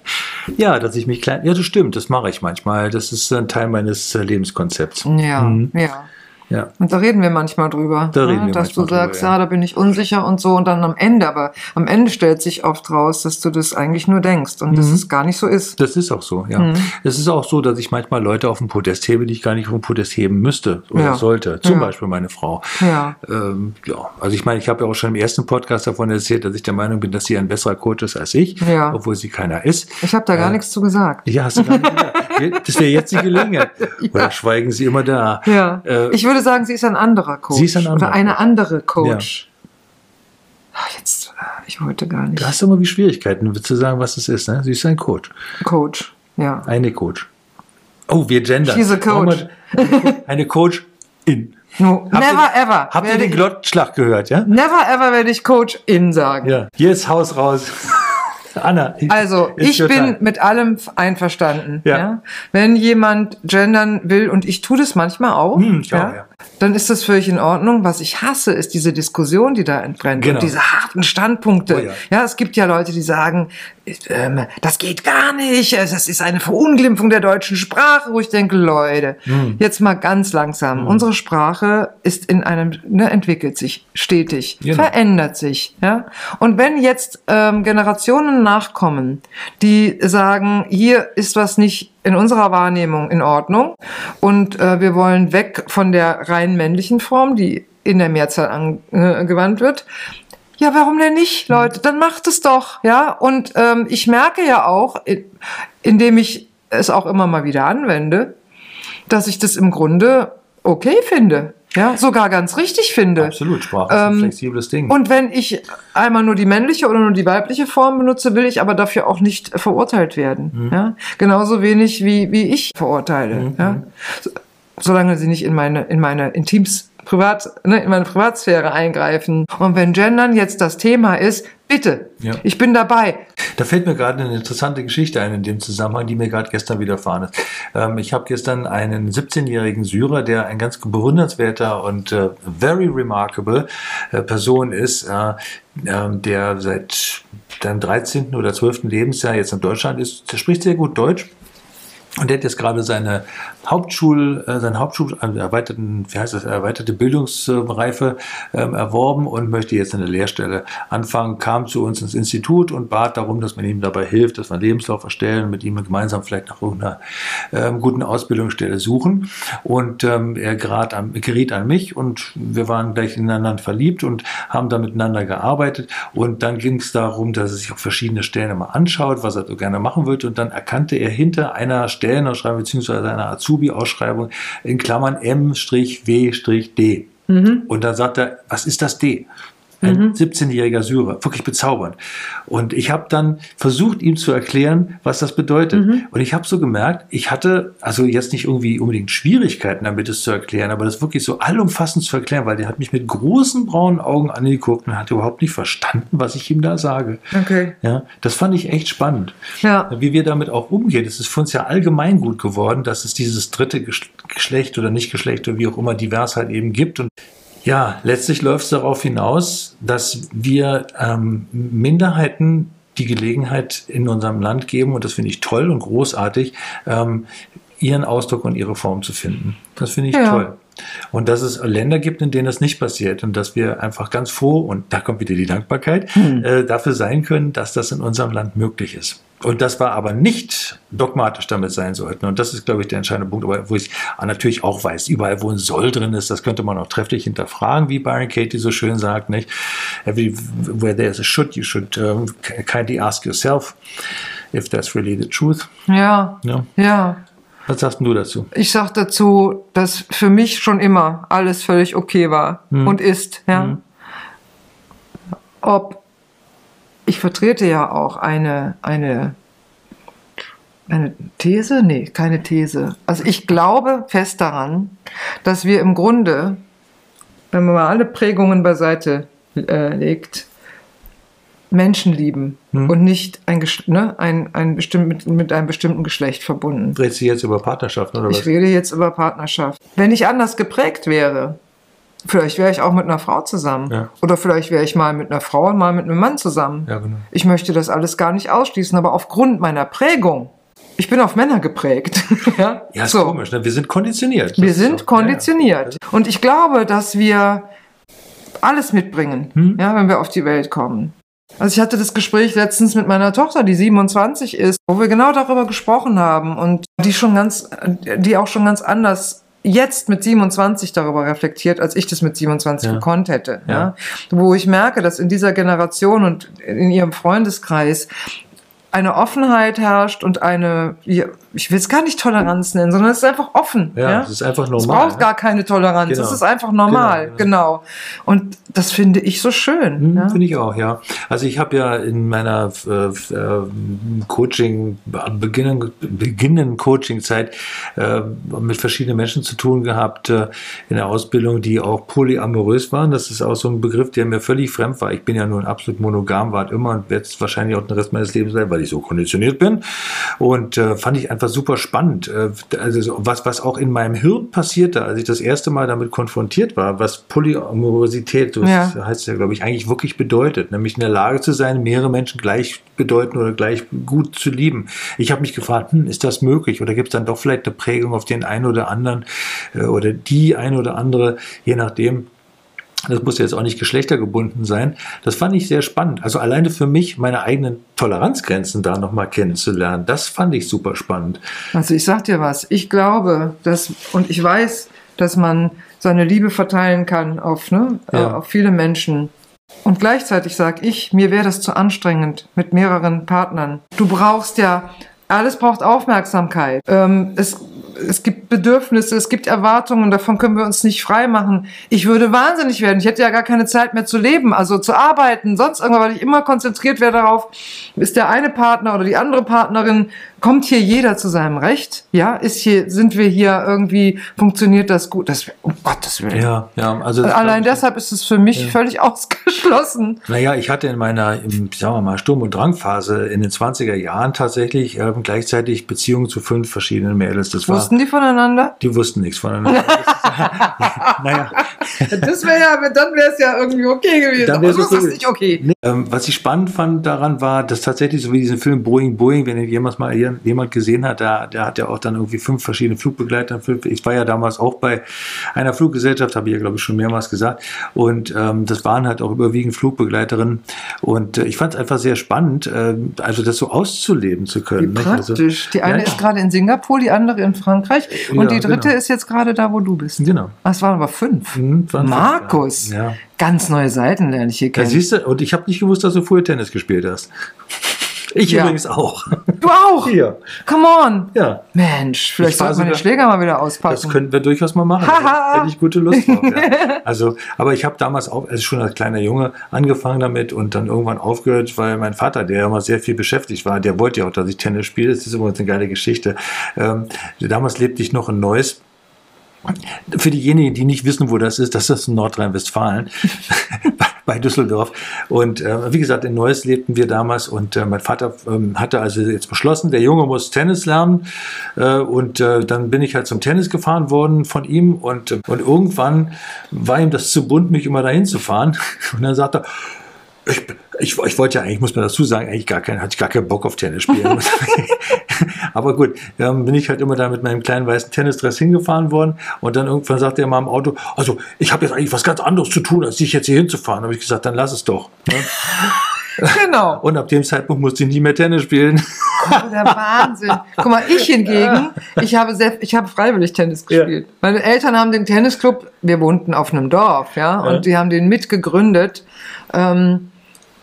Ja, dass ich mich klein. Ja, das stimmt, das mache ich manchmal. Das ist ein Teil meines äh, Lebenskonzepts. Ja, ja. Ja. Und da reden wir manchmal drüber. Da reden ne? wir dass du sagst, drüber, ja. ja. da bin ich unsicher und so. Und dann am Ende, aber am Ende stellt sich oft raus, dass du das eigentlich nur denkst und Mhm. dass es gar nicht so ist. Das ist auch so, ja. Mhm. Es ist auch so, dass ich manchmal Leute auf den Podest hebe, die ich gar nicht auf den Podest heben müsste oder Ja. sollte. Zum Ja. Beispiel meine Frau. Ja. Ähm, ja, also ich meine, ich habe ja auch schon im ersten Podcast davon erzählt, dass ich der Meinung bin, dass sie ein besserer Coach ist als ich, Ja. obwohl sie keiner ist. Ich habe da gar Äh, nichts zu gesagt. Ja, hast du gar nicht gesagt. Das wäre jetzt die Gelegenheit. Oder schweigen sie immer da? Ja. Äh, ich würde sagen, sie ist ein anderer Coach. Sie ist ein anderer Oder eine andere Coach. Ach, jetzt, äh, ich wollte gar nicht. du hast immer wie Schwierigkeiten, zu sagen, was es ist. Ne? Sie ist ein Coach. Coach. Ja. Eine Coach. Oh, wir gendern. She's a coach. Eine Coach in. No, Habt never ihr, ever. Habt ihr den Glottschlag gehört, ja? Never ever werde ich Coach in sagen. Ja. Hier ist Haus raus. Anna. Also, ist ich bin time. mit allem einverstanden. Ja. Ja. Wenn jemand gendern will, und ich tue das manchmal auch, Hm, ich auch, ja, ja. dann ist das völlig in Ordnung. Was ich hasse, ist diese Diskussion, die da entbrennt Genau. und diese harten Standpunkte. Oh ja. ja. es gibt ja Leute, die sagen, das geht gar nicht, das ist eine Verunglimpfung der deutschen Sprache, wo ich denke, Leute, Hm. jetzt mal ganz langsam. Unsere Sprache ist in einem, ne, entwickelt sich stetig, Genau. verändert sich. Ja? Und wenn jetzt ähm, Generationen nachkommen, die sagen, hier ist was nicht in unserer Wahrnehmung in Ordnung und äh, wir wollen weg von der rein männlichen Form, die in der Mehrzahl angewandt wird. Ja, warum denn nicht, Leute? Dann macht es doch, ja. Und ähm, ich merke ja auch, in- indem ich es auch immer mal wieder anwende, dass ich das im Grunde okay finde, ja, sogar ganz richtig finde. Absolut, Sprache ist ein Ähm, flexibles Ding. Und wenn ich einmal nur die männliche oder nur die weibliche Form benutze, will ich aber dafür auch nicht verurteilt werden. Mhm. Ja? Genauso wenig wie, wie ich verurteile. Ja? So, solange sie nicht in meine, in meine Intims Privat, ne, in meine Privatsphäre eingreifen. Und wenn Gendern jetzt das Thema ist, bitte, Ja. ich bin dabei. Da fällt mir gerade eine interessante Geschichte ein in dem Zusammenhang, die mir gerade gestern widerfahren ist. Ähm, ich habe gestern einen 17-jährigen Syrer, der ein ganz bewundernswerter und äh, very remarkable äh, Person ist, äh, ähm, der seit seinem 13. oder 12. Lebensjahr jetzt in Deutschland ist. Der spricht sehr gut Deutsch. Und der hat jetzt gerade seine Hauptschul, äh, seine Hauptschul, äh, erweiterten, wie heißt das, erweiterte Bildungsreife ähm, erworben und möchte jetzt eine Lehrstelle anfangen, kam zu uns ins Institut und bat darum, dass man ihm dabei hilft, dass wir einen Lebenslauf erstellen, mit ihm gemeinsam vielleicht nach irgendeiner ähm, guten Ausbildungsstelle suchen. Und ähm, er an, geriet an mich und wir waren gleich ineinander verliebt und haben da miteinander gearbeitet. Und dann ging es darum, dass er sich auf verschiedene Stellen immer anschaut, was er so gerne machen würde. Und dann erkannte er hinter einer Stellenausschreibung beziehungsweise einer Azubi-Ausschreibung in Klammern M-W-D. Und dann sagt er, was ist das D? Ein 17-jähriger Syrer, wirklich bezaubernd. Und ich habe dann versucht, ihm zu erklären, was das bedeutet. Und ich habe so gemerkt, ich hatte also jetzt nicht irgendwie unbedingt Schwierigkeiten damit, es zu erklären, aber das wirklich so allumfassend zu erklären, weil der hat mich mit großen braunen Augen angeguckt und hat überhaupt nicht verstanden, was ich ihm da sage. Okay. Ja, das fand ich echt spannend. Ja. Wie wir damit auch umgehen. Es ist für uns ja allgemein gut geworden, dass es dieses dritte Gesch- Geschlecht oder nicht Geschlecht oder wie auch immer divers halt eben gibt. Und ja, letztlich läuft es darauf hinaus, dass wir ähm, Minderheiten die Gelegenheit in unserem Land geben, und das finde ich toll und großartig, ähm, ihren Ausdruck und ihre Form zu finden. Das finde ich Ja. toll. Und dass es Länder gibt, in denen das nicht passiert und dass wir einfach ganz froh, und da kommt wieder die Dankbarkeit, äh, dafür sein können, dass das in unserem Land möglich ist. Und dass wir aber nicht dogmatisch damit sein sollten. Und das ist, glaube ich, der entscheidende Punkt, aber wo ich natürlich auch weiß, überall, wo ein Soll drin ist, das könnte man auch trefflich hinterfragen, wie Byron Katie so schön sagt, nicht? Where there's a should, you should um, kindly ask yourself if that's really the truth. Ja. Ja. Ja. Was sagst du dazu? Ich sag dazu, dass für mich schon immer alles völlig okay war und ist, ja. Ob ich vertrete ja auch eine, eine, eine These? Nee, keine These. Also ich glaube fest daran, dass wir im Grunde, wenn man mal alle Prägungen beiseite äh, legt, Menschen lieben und nicht ein, ne, ein, ein bestimmt, mit, mit einem bestimmten Geschlecht verbunden. Redest du jetzt über Partnerschaften oder Ich was? rede jetzt über Partnerschaft. Wenn ich anders geprägt wäre, Vielleicht wäre ich auch mit einer Frau zusammen. Ja. Oder vielleicht wäre ich mal mit einer Frau und mal mit einem Mann zusammen. Ja, genau. Ich möchte das alles gar nicht ausschließen, aber aufgrund meiner Prägung, ich bin auf Männer geprägt. ja, Ja, ist So. komisch, ne? Wir sind konditioniert. Wir Das sind so- konditioniert. Und ich glaube, dass wir alles mitbringen, Hm. ja, wenn wir auf die Welt kommen. Also ich hatte das Gespräch letztens mit meiner Tochter, die 27 ist, wo wir genau darüber gesprochen haben und die schon ganz, die auch schon ganz anders jetzt mit 27 darüber reflektiert, als ich das mit 27 Ja. gekonnt hätte. Ja. Ja. Wo ich merke, dass in dieser Generation und in ihrem Freundeskreis eine Offenheit herrscht und eine, ja, ich will es gar nicht Toleranz nennen, sondern es ist einfach offen. Ja, Ja, es ist einfach Es normal. braucht gar keine Toleranz, Genau. es ist einfach normal, Genau, genau. Und das finde ich so schön. Hm, ja. Finde ich auch, ja. Also ich habe ja in meiner äh, äh, Coaching, beginnen, beginnenden Coaching-Zeit äh, mit verschiedenen Menschen zu tun gehabt äh, in der Ausbildung, die auch polyamorös waren. Das ist auch so ein Begriff, der mir völlig fremd war. Ich bin ja nur ein absolut monogam, war immer und werde es wahrscheinlich auch den Rest meines Lebens sein, weil ich so konditioniert bin. Und äh, fand ich einfach super spannend. Äh, also so was, was auch in meinem Hirn passierte, als ich das erste Mal damit konfrontiert war, was Polyamorosität, das Ja. heißt ja, glaube ich, eigentlich wirklich bedeutet, nämlich in der Lage zu sein, mehrere Menschen gleich bedeuten oder gleich gut zu lieben. Ich habe mich gefragt, hm, ist das möglich oder gibt es dann doch vielleicht eine Prägung auf den einen oder anderen äh, oder die eine oder andere, je nachdem. Das muss jetzt auch nicht geschlechtergebunden sein. Das fand ich sehr spannend. Also alleine für mich, meine eigenen Toleranzgrenzen da nochmal kennenzulernen, das fand ich super spannend. Also ich sag dir was, ich glaube, dass, und ich weiß, dass man seine Liebe verteilen kann auf, ne, Ja. äh, auf viele Menschen. Und gleichzeitig sage ich, mir wäre das zu anstrengend mit mehreren Partnern. Du brauchst ja, alles braucht Aufmerksamkeit. Ähm, es, es gibt Bedürfnisse, es gibt Erwartungen, davon können wir uns nicht frei machen. Ich würde wahnsinnig werden. Ich hätte ja gar keine Zeit mehr zu leben, also zu arbeiten, sonst irgendwas, weil ich immer konzentriert wäre darauf, ist der eine Partner oder die andere Partnerin, kommt hier jeder zu seinem Recht? Ja, ist hier, sind wir hier irgendwie, funktioniert das gut? Das, um Gottes Willen. Ja, ja. Also Allein deshalb ist es für mich völlig ausgeschlossen. Naja, ich hatte in meiner, im, sagen wir mal, Sturm- und Drangphase in den 20er Jahren tatsächlich ähm, gleichzeitig Beziehungen zu fünf verschiedenen Mädels. Das war, Wussten die voneinander? die wussten nichts voneinander. Naja, Das wäre ja, dann wäre es ja irgendwie okay gewesen. Dann Aber so ist nicht okay. Nee, ähm, was ich spannend fand daran war, dass tatsächlich so wie diesen Film Boeing Boeing, wenn ihn jemals mal jemand gesehen hat, da, der hat ja auch dann irgendwie fünf verschiedene Flugbegleiter. Fünf, ich war ja damals auch bei einer Fluggesellschaft, habe ich ja glaube ich schon mehrmals gesagt. Und ähm, das waren halt auch überwiegend Flugbegleiterinnen. Und äh, ich fand es einfach sehr spannend, äh, also das so auszuleben zu Wie können. nicht? Also, praktisch. Die eine ja, ja. ist gerade in Singapur, die andere in Frankreich und Ja, die dritte genau. ist jetzt gerade da, wo du bist. Genau. Es waren aber fünf. Mhm, waren fünf, Markus, Ja. ganz neue Seiten lerne ich hier Ja, kennen. siehst du, und ich habe nicht gewusst, dass du früher Tennis gespielt hast. Ich Ja. übrigens auch. du auch? Hier. Come on. Ja. Mensch, vielleicht sollten wir den Schläger mal wieder Das auspacken. könnten wir durchaus mal machen. Haha. Hätte ich gute Lust drauf. Ja. Also, aber ich habe damals auch, also schon als kleiner Junge, angefangen damit und dann irgendwann aufgehört, weil mein Vater, der ja immer sehr viel beschäftigt war, der wollte ja auch, dass ich Tennis spiele. Das ist übrigens eine geile Geschichte. Ähm, damals lebte ich noch in Neuss. Für diejenigen, die nicht wissen, wo das ist, das ist in Nordrhein-Westfalen, bei- Düsseldorf. Und äh, wie gesagt, in Neuss lebten wir damals und äh, mein Vater ähm, hatte also jetzt beschlossen, der Junge muss Tennis lernen. Äh, und äh, dann bin ich halt zum Tennis gefahren worden von ihm und, äh, und irgendwann war ihm das zu bunt, mich immer dahin zu fahren. Und dann sagte er, ich, ich, ich wollte ja eigentlich, muss man dazu sagen, eigentlich gar keinen, hatte ich gar keinen Bock auf Tennis spielen. Aber gut, dann bin ich halt immer da mit meinem kleinen weißen Tennisdress hingefahren worden und dann irgendwann sagte er mal im Auto, also ich habe jetzt eigentlich was ganz anderes zu tun, als dich jetzt hier hinzufahren. Da habe ich gesagt, dann lass es doch. ne? Genau. Und ab dem Zeitpunkt musste ich nie mehr Tennis spielen. Oh, der Wahnsinn. Guck mal, ich hingegen, ich habe sehr, ich habe freiwillig Tennis Ja. gespielt. Meine Eltern haben den Tennisclub, wir wohnten auf einem Dorf, ja, Ja. und die haben den mitgegründet. Ähm,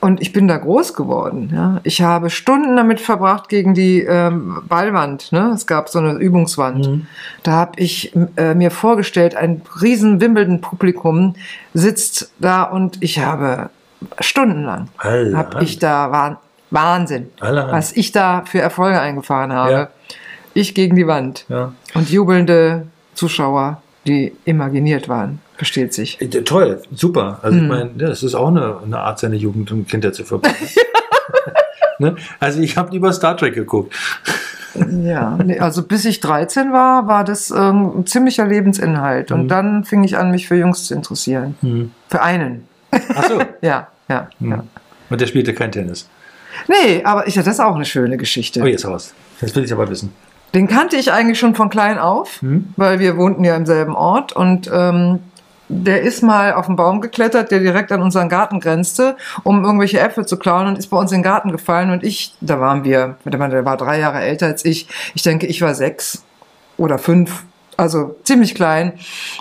und ich bin da groß geworden. Ja. Ich habe Stunden damit verbracht gegen die ähm, Ballwand. Ne? Es gab so eine Übungswand. Mhm. Da habe ich äh, mir vorgestellt, ein riesen Wimbledon-Publikum sitzt da und ich habe stundenlang habe ich da Wah- Wahnsinn, Allerhand. was ich da für Erfolge eingefahren habe. Ja. Ich gegen die Wand Ja. und jubelnde Zuschauer, die imaginiert waren, versteht sich. Äh, Toll, super. Also Hm. ich meine, das ist auch eine, eine Art, seine Jugend und Kindheit zu verbringen. ne? Also ich habe lieber Star Trek geguckt. Ja, nee, also bis ich 13 war, war das ähm, ein ziemlicher Lebensinhalt. Und dann fing ich an, mich für Jungs zu interessieren. Für einen. Ach so. Ja, ja, ja. Und der spielte kein Tennis. Nee, aber ich, das ist auch eine schöne Geschichte. Oh, jetzt raus. Jetzt will ich aber wissen. Den kannte ich eigentlich schon von klein auf, weil wir wohnten ja im selben Ort und ähm, der ist mal auf den Baum geklettert, der direkt an unseren Garten grenzte, um irgendwelche Äpfel zu klauen und ist bei uns in den Garten gefallen und ich, da waren wir, der war drei Jahre älter als ich, ich denke, ich war sechs oder fünf, also ziemlich klein.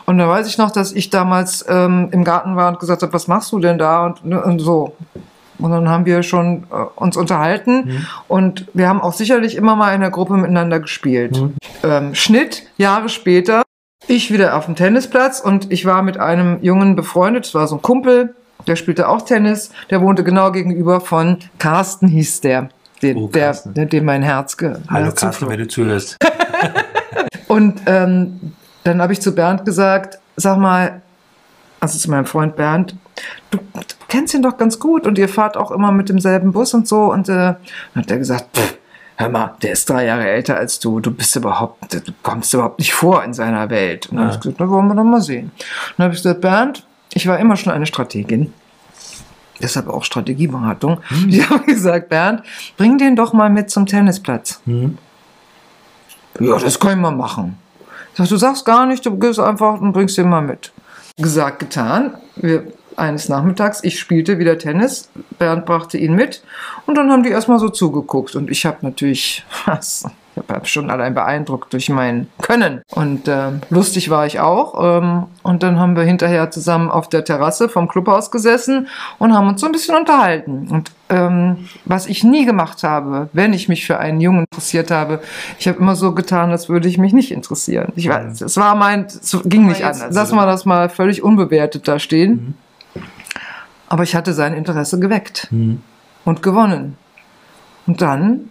Und da weiß ich noch, dass ich damals ähm, im Garten war und gesagt habe, was machst du denn da und, ne, und so. Und dann haben wir schon äh, uns unterhalten und wir haben auch sicherlich immer mal in der Gruppe miteinander gespielt. Ähm, Schnitt, Jahre später, ich wieder auf dem Tennisplatz und ich war mit einem Jungen befreundet, das war so ein Kumpel, der spielte auch Tennis, der wohnte genau gegenüber von Carsten hieß der. Den, Oh, der, der, dem mein Herz ge Hallo Herz Carsten, wenn du zuhörst. Und ähm, dann habe ich zu Bernd gesagt, sag mal, also zu meinem Freund Bernd, du, du kennst ihn doch ganz gut und ihr fahrt auch immer mit demselben Bus und so. Und äh, dann hat er gesagt, pff, hör mal, der ist drei Jahre älter als du, du bist überhaupt, du kommst überhaupt nicht vor in seiner Welt. Und dann habe ich gesagt, na wollen wir doch mal sehen. Und dann habe ich gesagt, Bernd, ich war immer schon eine Strategin. Deshalb auch Strategieberatung. Ich habe gesagt, Bernd, bring den doch mal mit zum Tennisplatz. Ja, das können wir machen. Ich sag, du sagst gar nicht, du gehst einfach und bringst den mal mit. Gesagt, getan. Wir, eines Nachmittags, ich spielte wieder Tennis, Bernd brachte ihn mit und dann haben die erstmal so zugeguckt und ich habe natürlich, was, ich habe schon allein beeindruckt durch mein Können und äh, lustig war ich auch ähm, und dann haben wir hinterher zusammen auf der Terrasse vom Clubhaus gesessen und haben uns so ein bisschen unterhalten und ähm, was ich nie gemacht habe, wenn ich mich für einen Jungen interessiert habe, ich habe immer so getan, als würde ich mich nicht interessieren. Ich weiß, es war mein, es ging nicht anders. Lass mal das mal völlig unbewertet da stehen. Aber ich hatte sein Interesse geweckt und gewonnen. Und dann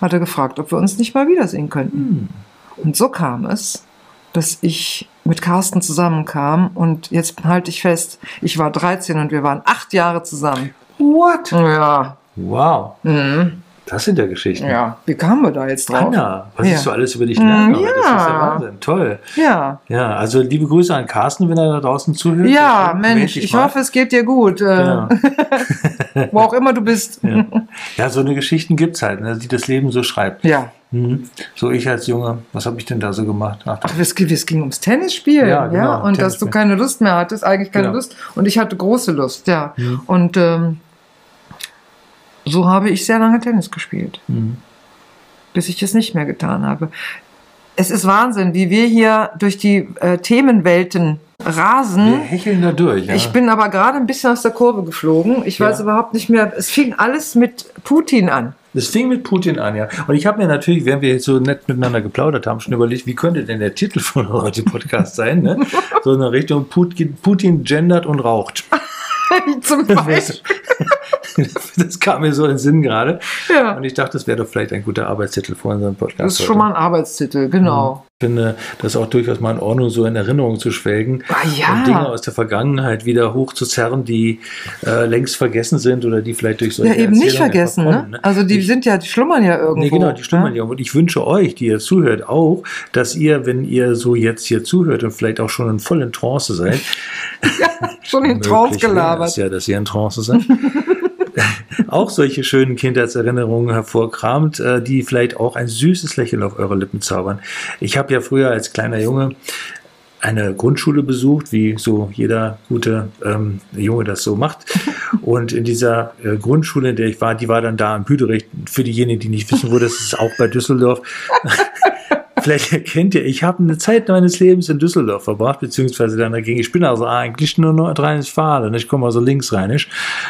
hat er gefragt, ob wir uns nicht mal wiedersehen könnten. Und so kam es, dass ich mit Carsten zusammenkam und jetzt halte ich fest, ich war 13 und wir waren acht Jahre zusammen. What? Ja, Wow. Das sind ja Geschichten. ja. Wie kamen wir da jetzt drauf? Anna, was Ja. ich so alles über dich lerne. aber Das ist ja ja. Wahnsinn. Toll. Ja. Ja, also liebe Grüße an Carsten, wenn er da draußen zuhört. Ja, Mensch, ich mal. hoffe, es geht dir gut. Äh, Ja. Wo auch immer du bist. Ja. ja, so eine Geschichten gibt es halt, ne, die das Leben so schreibt. Ja. Mhm. So ich als Junge, was habe ich denn da so gemacht? Ach, Ach, es, ging- es ging ums Tennisspielen, Ja, ja, genau, und dass du keine Lust mehr hattest, eigentlich keine Genau. Lust, und ich hatte große Lust, ja. Mhm. Und ähm, so habe ich sehr lange Tennis gespielt, Mhm. bis ich es nicht mehr getan habe. Es ist Wahnsinn, wie wir hier durch die äh, Themenwelten wir rasen. hecheln da durch. Ja. Ich bin aber gerade ein bisschen aus der Kurve geflogen. Ich weiß Ja. überhaupt nicht mehr. Es fing alles mit Putin an. Das fing mit Putin an, ja. Und ich habe mir natürlich, während wir jetzt so nett miteinander geplaudert haben, schon überlegt, wie könnte denn der Titel von heute Podcast sein, ne? So in der Richtung Putin, Putin gendert und raucht. Zum Beispiel. Das kam mir so in den Sinn gerade. Ja. Und ich dachte, das wäre doch vielleicht ein guter Arbeitstitel für unseren Podcast. Das ist heute. schon mal ein Arbeitstitel, genau. Ich finde, das ist auch durchaus mal in Ordnung, so in Erinnerung zu schwelgen Ah, ja. und Dinge aus der Vergangenheit wieder hochzuzerren, die äh, längst vergessen sind oder die vielleicht durch Ja, solche eben nicht vergessen, einfach kommen, ne? Also die Ich- sind ja, die schlummern ja irgendwo. Nee, genau, die stimmen ja. Und ich wünsche euch, die ihr zuhört, auch, dass ihr, wenn ihr so jetzt hier zuhört und vielleicht auch schon in voll in Trance seid, Schon in Trance möglich wäre gelabert. ja, dass ihr in Trance seid, auch solche schönen Kindheitserinnerungen hervorkramt, äh, die vielleicht auch ein süßes Lächeln auf eure Lippen zaubern. Ich habe ja früher als kleiner Junge eine Grundschule besucht, wie so jeder gute ähm, Junge das so macht. Und in dieser äh, Grundschule, in der ich war, die war dann da in Büderich. Für diejenigen, die nicht wissen, wo das ist, auch bei Düsseldorf. Vielleicht erkennt ihr, ich habe eine Zeit meines Lebens in Düsseldorf verbracht, beziehungsweise dann dagegen. Ich bin also eigentlich nur Nordrhein-Westfalen. Ich komme also linksrheinisch.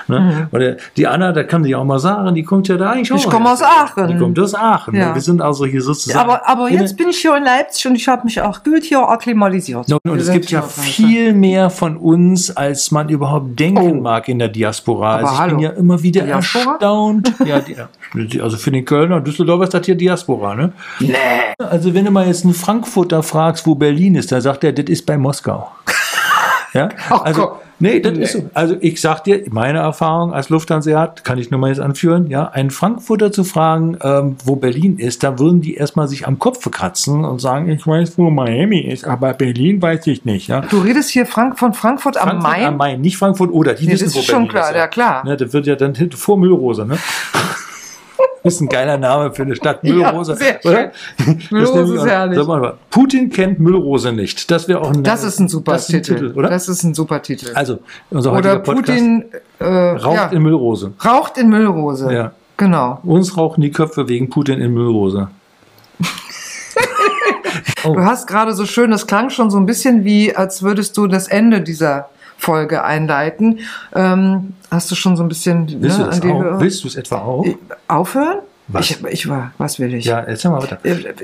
Ne? Und äh, die Anna, da kann sie auch mal sagen, die kommt ja da eigentlich auch. Mhm. Ich komme aus Aachen. Die kommt aus Aachen. Ja. Ne? Wir sind also hier sozusagen. Aber, aber jetzt bin ich hier in Leipzig und ich habe mich auch gut hier akklimatisiert. und, und es gibt ja viel mehr von uns, als man überhaupt denken Oh. mag in der Diaspora. Aber Also ich hallo. bin ja immer wieder Diaspora? erstaunt. ja, also für den Kölner und Düsseldorfer ist das hier Diaspora, ne? Nee. Also wenn du mal jetzt einen Frankfurter fragst, wo Berlin ist, dann sagt er, das ist bei Moskau. Ja, Ach, also, nee, das Nee. ist so. Also, ich sag dir, meine Erfahrung als Lufthansa kann ich nur mal jetzt anführen, ja, einen Frankfurter zu fragen, ähm, wo Berlin ist, da würden die erstmal sich am Kopf kratzen und sagen, ich weiß, wo Miami ist, aber Berlin weiß ich nicht, ja. Du redest hier Frank von Frankfurt am Frankfurt Main? am Main, nicht Frankfurt oder, die Nee, wissen, das wo ist schon Berlin klar, ist. ja, klar. Ne, das wird ja dann hinter- vor Müllrose, ne? Ist ein geiler Name für eine Stadt, Müllrose. sehr oder? schön. Müllrose ist auch- herrlich. Sag mal, Putin kennt Müllrose nicht. Das wäre auch ein, Das ist ein super das ist ein Titel. oder? Das ist ein super Titel. also, unser Oder Podcast Putin äh, raucht ja, in Müllrose. raucht in Müllrose. Ja. Genau. Uns rauchen die Köpfe wegen Putin in Müllrose. Oh. Du hast gerade so schön, das klang schon so ein bisschen wie, als würdest du das Ende dieser Folge einleiten. Ähm, hast du schon so ein bisschen Willst ne, du auch? Willst du es etwa auch? aufhören? Was? Ich, ich war, was will ich? Ja, erzähl mal weiter. Äh,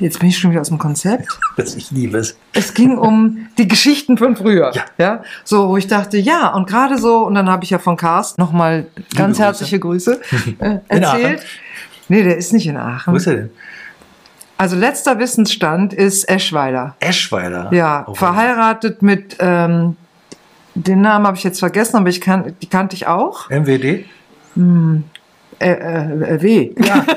Jetzt bin ich schon wieder aus dem Konzept. Das ich liebe es. Es ging um die Geschichten von früher. Ja. ja. So, wo ich dachte, ja, und gerade so, und dann habe ich ja von Carsten nochmal ganz Grüße. herzliche Grüße äh, erzählt. Aachen? Nee, der ist nicht in Aachen. Wo ist er denn? Also letzter Wissensstand ist Eschweiler. Eschweiler. Ja, Oh, verheiratet mit, ähm, den Namen habe ich jetzt vergessen, aber ich kann, die kannte ich auch. MWD? Äh, äh, äh, W. Ja.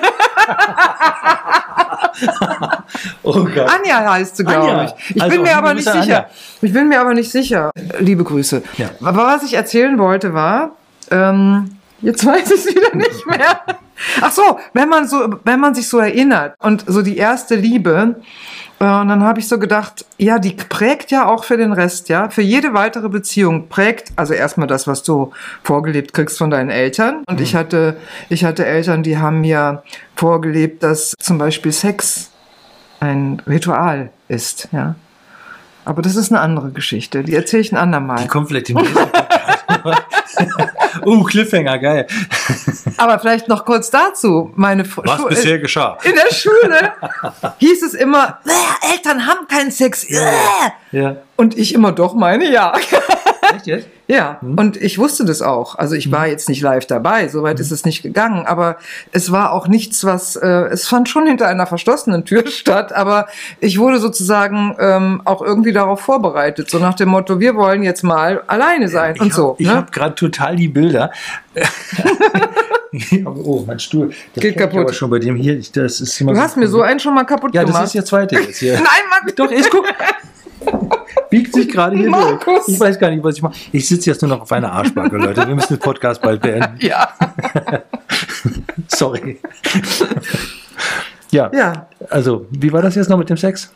oh Gott. Anja heißt sie, glaube ich. Ich Also, bin mir aber nicht sicher. Anja. Ich bin mir aber nicht sicher. Liebe Grüße. Ja. Aber was ich erzählen wollte war, ähm, jetzt weiß ich es wieder nicht mehr. Ach so, wenn man so, wenn man sich so erinnert und so die erste Liebe, äh, und dann habe ich so gedacht, ja, die prägt ja auch für den Rest, ja, für jede weitere Beziehung prägt, also erstmal das, was du vorgelebt kriegst von deinen Eltern. Und ich hatte, ich hatte Eltern, die haben mir vorgelebt, dass zum Beispiel Sex ein Ritual ist, ja. Aber das ist eine andere Geschichte. Die erzähle ich ein andermal. Die kommt vielleicht im nächsten Uh, Cliffhanger, geil. Aber vielleicht noch kurz dazu. Meine Fr- Was Schu- bisher geschah. in der Schule hieß es immer, "Äh, Eltern haben keinen Sex. Äh." Ja. Und ich immer doch meine, ja. Echt jetzt? Ja, und ich wusste das auch. Also ich war jetzt nicht live dabei, soweit ist es nicht gegangen, aber es war auch nichts, was, äh, es fand schon hinter einer verschlossenen Tür statt, aber ich wurde sozusagen ähm, auch irgendwie darauf vorbereitet, so nach dem Motto, wir wollen jetzt mal alleine sein und ich so. Hab, ich ne? habe gerade total die Bilder. oh, mein Stuhl. Das Geht kaputt. Aber schon bei dem hier. Das ist immer Du hast mir so einen schon mal kaputt Ja, gemacht. das ist der zweite jetzt hier. Nein, Mann. Doch, ich guck. Biegt sich gerade hier durch. Markus. Ich weiß gar nicht, was ich mache. Ich sitze jetzt nur noch auf einer Arschbacke, Leute. Wir müssen den Podcast bald beenden. Ja. Sorry. Ja. Ja. Also, wie war das jetzt noch mit dem Sex?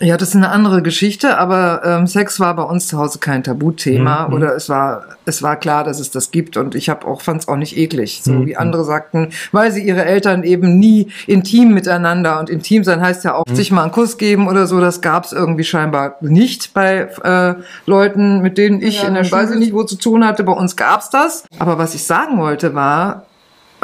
Ja, das ist eine andere Geschichte, aber ähm, Sex war bei uns zu Hause kein Tabuthema Mhm. oder es war es war klar, dass es das gibt und ich habe auch fand es auch nicht eklig, so Mhm. wie andere sagten, weil sie ihre Eltern eben nie intim miteinander und intim sein heißt ja auch Mhm. sich mal einen Kuss geben oder so, das gab es irgendwie scheinbar nicht bei äh, Leuten, mit denen ich Ja, in der ich nicht wo zu tun hatte. Bei uns gab's das, aber was ich sagen wollte war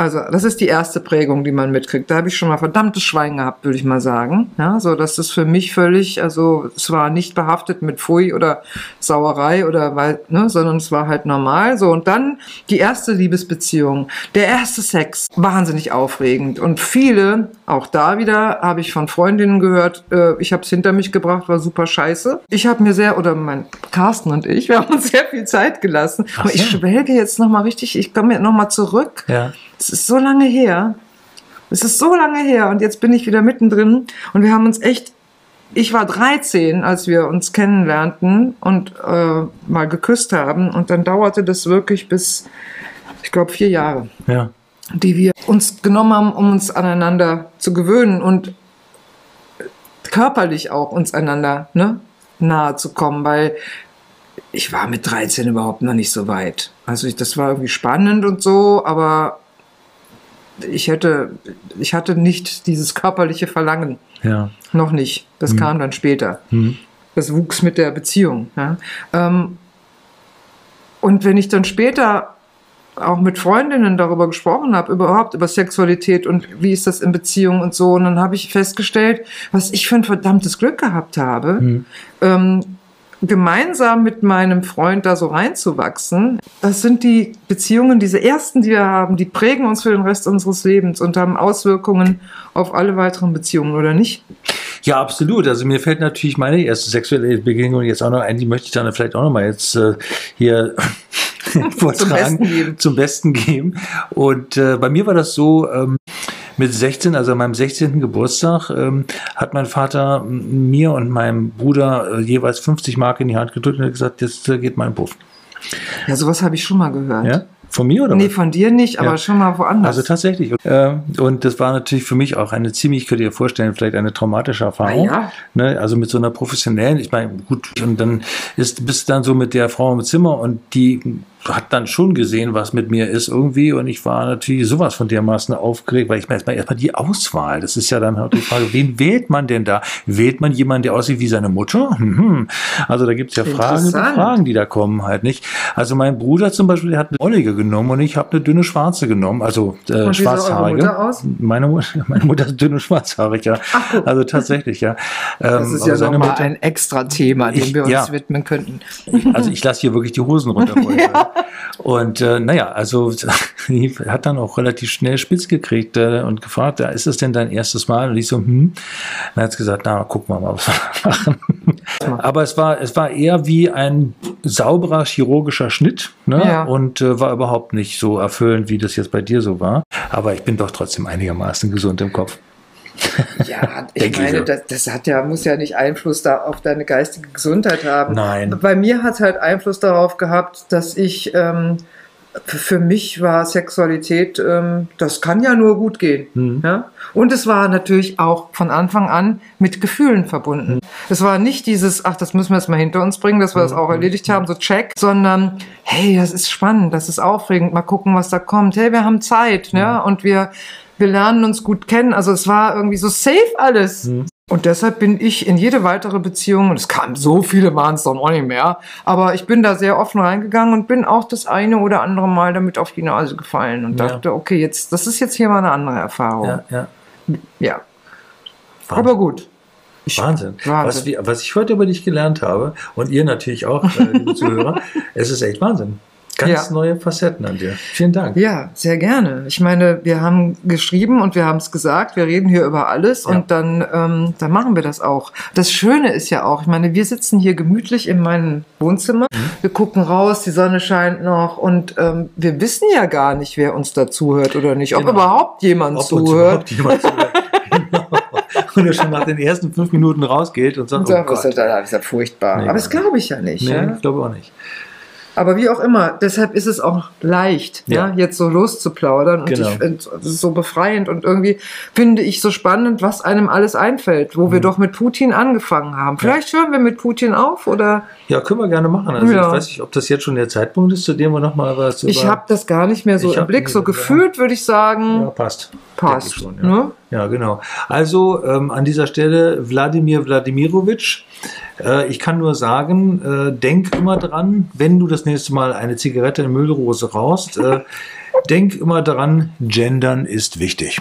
also, das ist die erste Prägung, die man mitkriegt. Da habe ich schon mal verdammtes Schwein gehabt, würde ich mal sagen. Ja, so dass das für mich völlig, also es war nicht behaftet mit Pfui oder Sauerei oder weil, ne, sondern es war halt normal. So und dann die erste Liebesbeziehung, der erste Sex, wahnsinnig aufregend und viele, auch da wieder, habe ich von Freundinnen gehört. Äh, ich habe es hinter mich gebracht, war super scheiße. Ich habe mir sehr oder mein Carsten und ich, wir haben uns sehr viel Zeit gelassen. Aber ich so. schwelge jetzt noch mal richtig. Ich komme jetzt noch mal zurück. Ja. Es ist so lange her. Es ist so lange her und jetzt bin ich wieder mittendrin und wir haben uns echt. Ich war 13, als wir uns kennenlernten und äh, mal geküsst haben und dann dauerte das wirklich bis, ich glaube, vier Jahre, Ja. die wir uns genommen haben, um uns aneinander zu gewöhnen und körperlich auch uns einander ne, nahe zu kommen, weil ich war mit 13 überhaupt noch nicht so weit. Also ich, das war irgendwie spannend und so, aber ich hätte, ich hatte nicht dieses körperliche Verlangen. Ja. Noch nicht. Das kam dann später. Hm. Das wuchs mit der Beziehung. Ja. Ähm, und wenn ich dann später auch mit Freundinnen darüber gesprochen habe, überhaupt über Sexualität und wie ist das in Beziehungen und so, und dann habe ich festgestellt, was ich für ein verdammtes Glück gehabt habe, Hm. ähm, gemeinsam mit meinem Freund da so reinzuwachsen. Das sind die Beziehungen, diese ersten, die wir haben, die prägen uns für den Rest unseres Lebens und haben Auswirkungen auf alle weiteren Beziehungen, oder nicht? Ja, absolut. Also mir fällt natürlich meine erste sexuelle Begegnung jetzt auch noch ein, die möchte ich dann vielleicht auch noch mal jetzt äh, hier vortragen, Besten geben. zum Besten geben. Und äh, bei mir war das so, ähm, mit 16, also an meinem 16. Geburtstag, ähm, hat mein Vater mir und meinem Bruder äh, jeweils 50 Mark in die Hand gedrückt und hat gesagt, jetzt äh, geht mein Puff. Ja, sowas habe ich schon mal gehört. Ja? Von mir oder Nee, was? von dir nicht, aber Ja. schon mal woanders. Also tatsächlich. Äh, und das war natürlich für mich auch eine ziemlich, könnt ihr dir vorstellen, vielleicht eine traumatische Erfahrung. Ah, ja. Ne? Also mit so einer professionellen, ich meine, gut, und dann ist, bist du dann so mit der Frau im Zimmer und die hat dann schon gesehen, was mit mir ist irgendwie. Und ich war natürlich sowas von dermaßen aufgeregt, weil ich meine, erstmal erstmal die Auswahl. Das ist ja dann halt die Frage, wen wählt man denn da? Wählt man jemanden, der aussieht wie seine Mutter? Mhm. Also da gibt es ja Fragen. Fragen, die da kommen halt nicht. Also mein Bruder zum Beispiel, der hat eine Ollige genommen und ich habe eine dünne Schwarze genommen, also äh, Und schwarzhaarige. Mutter aus? Meine, Mutter- meine Mutter ist dünn und schwarzhaarig, ja. Also tatsächlich, ja. das Ähm, ist ja nochmal ein extra Thema, dem Ich- wir uns ja. widmen könnten. also ich lasse hier wirklich die Hosen runter. ja. Und äh, naja, also hat dann auch relativ schnell spitz gekriegt äh, und gefragt, ist das denn dein erstes Mal? Und ich so, hm. Dann hat gesagt, na, gucken wir mal, was wir machen. Aber es war, es war eher wie ein sauberer chirurgischer Schnitt ne? Ja. und äh, war überhaupt nicht so erfüllend, wie das jetzt bei dir so war. Aber ich bin doch trotzdem einigermaßen gesund im Kopf. Ja, ich meine, das, das hat ja, muss ja nicht Einfluss da auf deine geistige Gesundheit haben. Nein. Bei mir hat halt Einfluss darauf gehabt, dass ich, ähm, für mich war Sexualität, ähm, das kann ja nur gut gehen. Mhm. Ja? Und es war natürlich auch von Anfang an mit Gefühlen verbunden. Mhm. Es war nicht dieses, ach, das müssen wir jetzt mal hinter uns bringen, dass wir Mhm. das auch erledigt haben, so check, sondern hey, das ist spannend, das ist aufregend, mal gucken, was da kommt. Hey, wir haben Zeit, Mhm. ja, und wir, wir lernen uns gut kennen. Also es war irgendwie so safe alles. Mhm. Und deshalb bin ich in jede weitere Beziehung, und es kamen so viele waren es dann auch nicht mehr, aber ich bin da sehr offen reingegangen und bin auch das eine oder andere Mal damit auf die Nase gefallen und Ja. dachte, okay, jetzt, das ist jetzt hier mal eine andere Erfahrung. Ja, ja. Ja, aber gut. Ich, Wahnsinn. Wahnsinn. Was, was ich heute über dich gelernt habe und ihr natürlich auch, äh, liebe Zuhörer, es ist echt Wahnsinn. Ganz Ja. neue Facetten an dir. Vielen Dank. Ja, sehr gerne. Ich meine, wir haben geschrieben und wir haben es gesagt, wir reden hier über alles Ja. und dann, ähm, dann machen wir das auch. Das Schöne ist ja auch, ich meine, wir sitzen hier gemütlich in meinem Wohnzimmer, Mhm. wir gucken raus, die Sonne scheint noch und ähm, wir wissen ja gar nicht, wer uns da zuhört oder nicht, ob Genau. überhaupt jemand Ob uns zuhört. überhaupt jemand zuhört. genau. Und er schon nach den ersten fünf Minuten rausgeht und sagt, Und sagt, oh das ist Gott. das ist ja furchtbar. Nee, Aber das glaube ich ja nicht. Nee, Ja? ich glaube auch nicht. Aber wie auch immer, deshalb ist es auch leicht, ja. Ja. jetzt so loszuplaudern. Und Genau. ich finde es so befreiend und irgendwie finde ich so spannend, was einem alles einfällt, wo Mhm. wir doch mit Putin angefangen haben. Vielleicht hören wir mit Putin auf oder Ja, können wir gerne machen. Also Ja. ich weiß nicht, ob das jetzt schon der Zeitpunkt ist, zu dem wir nochmal was ich über- habe das gar nicht mehr so Ich im Blick. So gefühlt würde ich sagen, Ja, passt. passt. Ich schon, ja. ne? Ja, genau. Also ähm, an dieser Stelle Wladimir Wladimirovic. Äh, ich kann nur sagen, äh, denk immer dran, wenn du das nächste Mal eine Zigarette in Müllrose rauchst, äh, denk immer dran, gendern ist wichtig.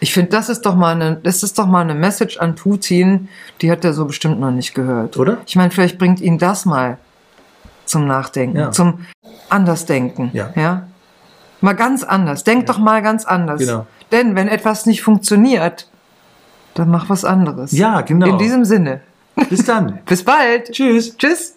Ich finde, das ist doch mal eine, das ist doch mal eine Message an Putin, die hat er so bestimmt noch nicht gehört. Oder? Ich meine, vielleicht bringt ihn das mal zum Nachdenken, Ja. zum Andersdenken. Ja. ja? Mal ganz anders. Denk doch mal ganz anders. Genau. Denn wenn etwas nicht funktioniert, dann mach was anderes. Ja, genau. In diesem Sinne. Bis dann. Bis bald. Tschüss. Tschüss.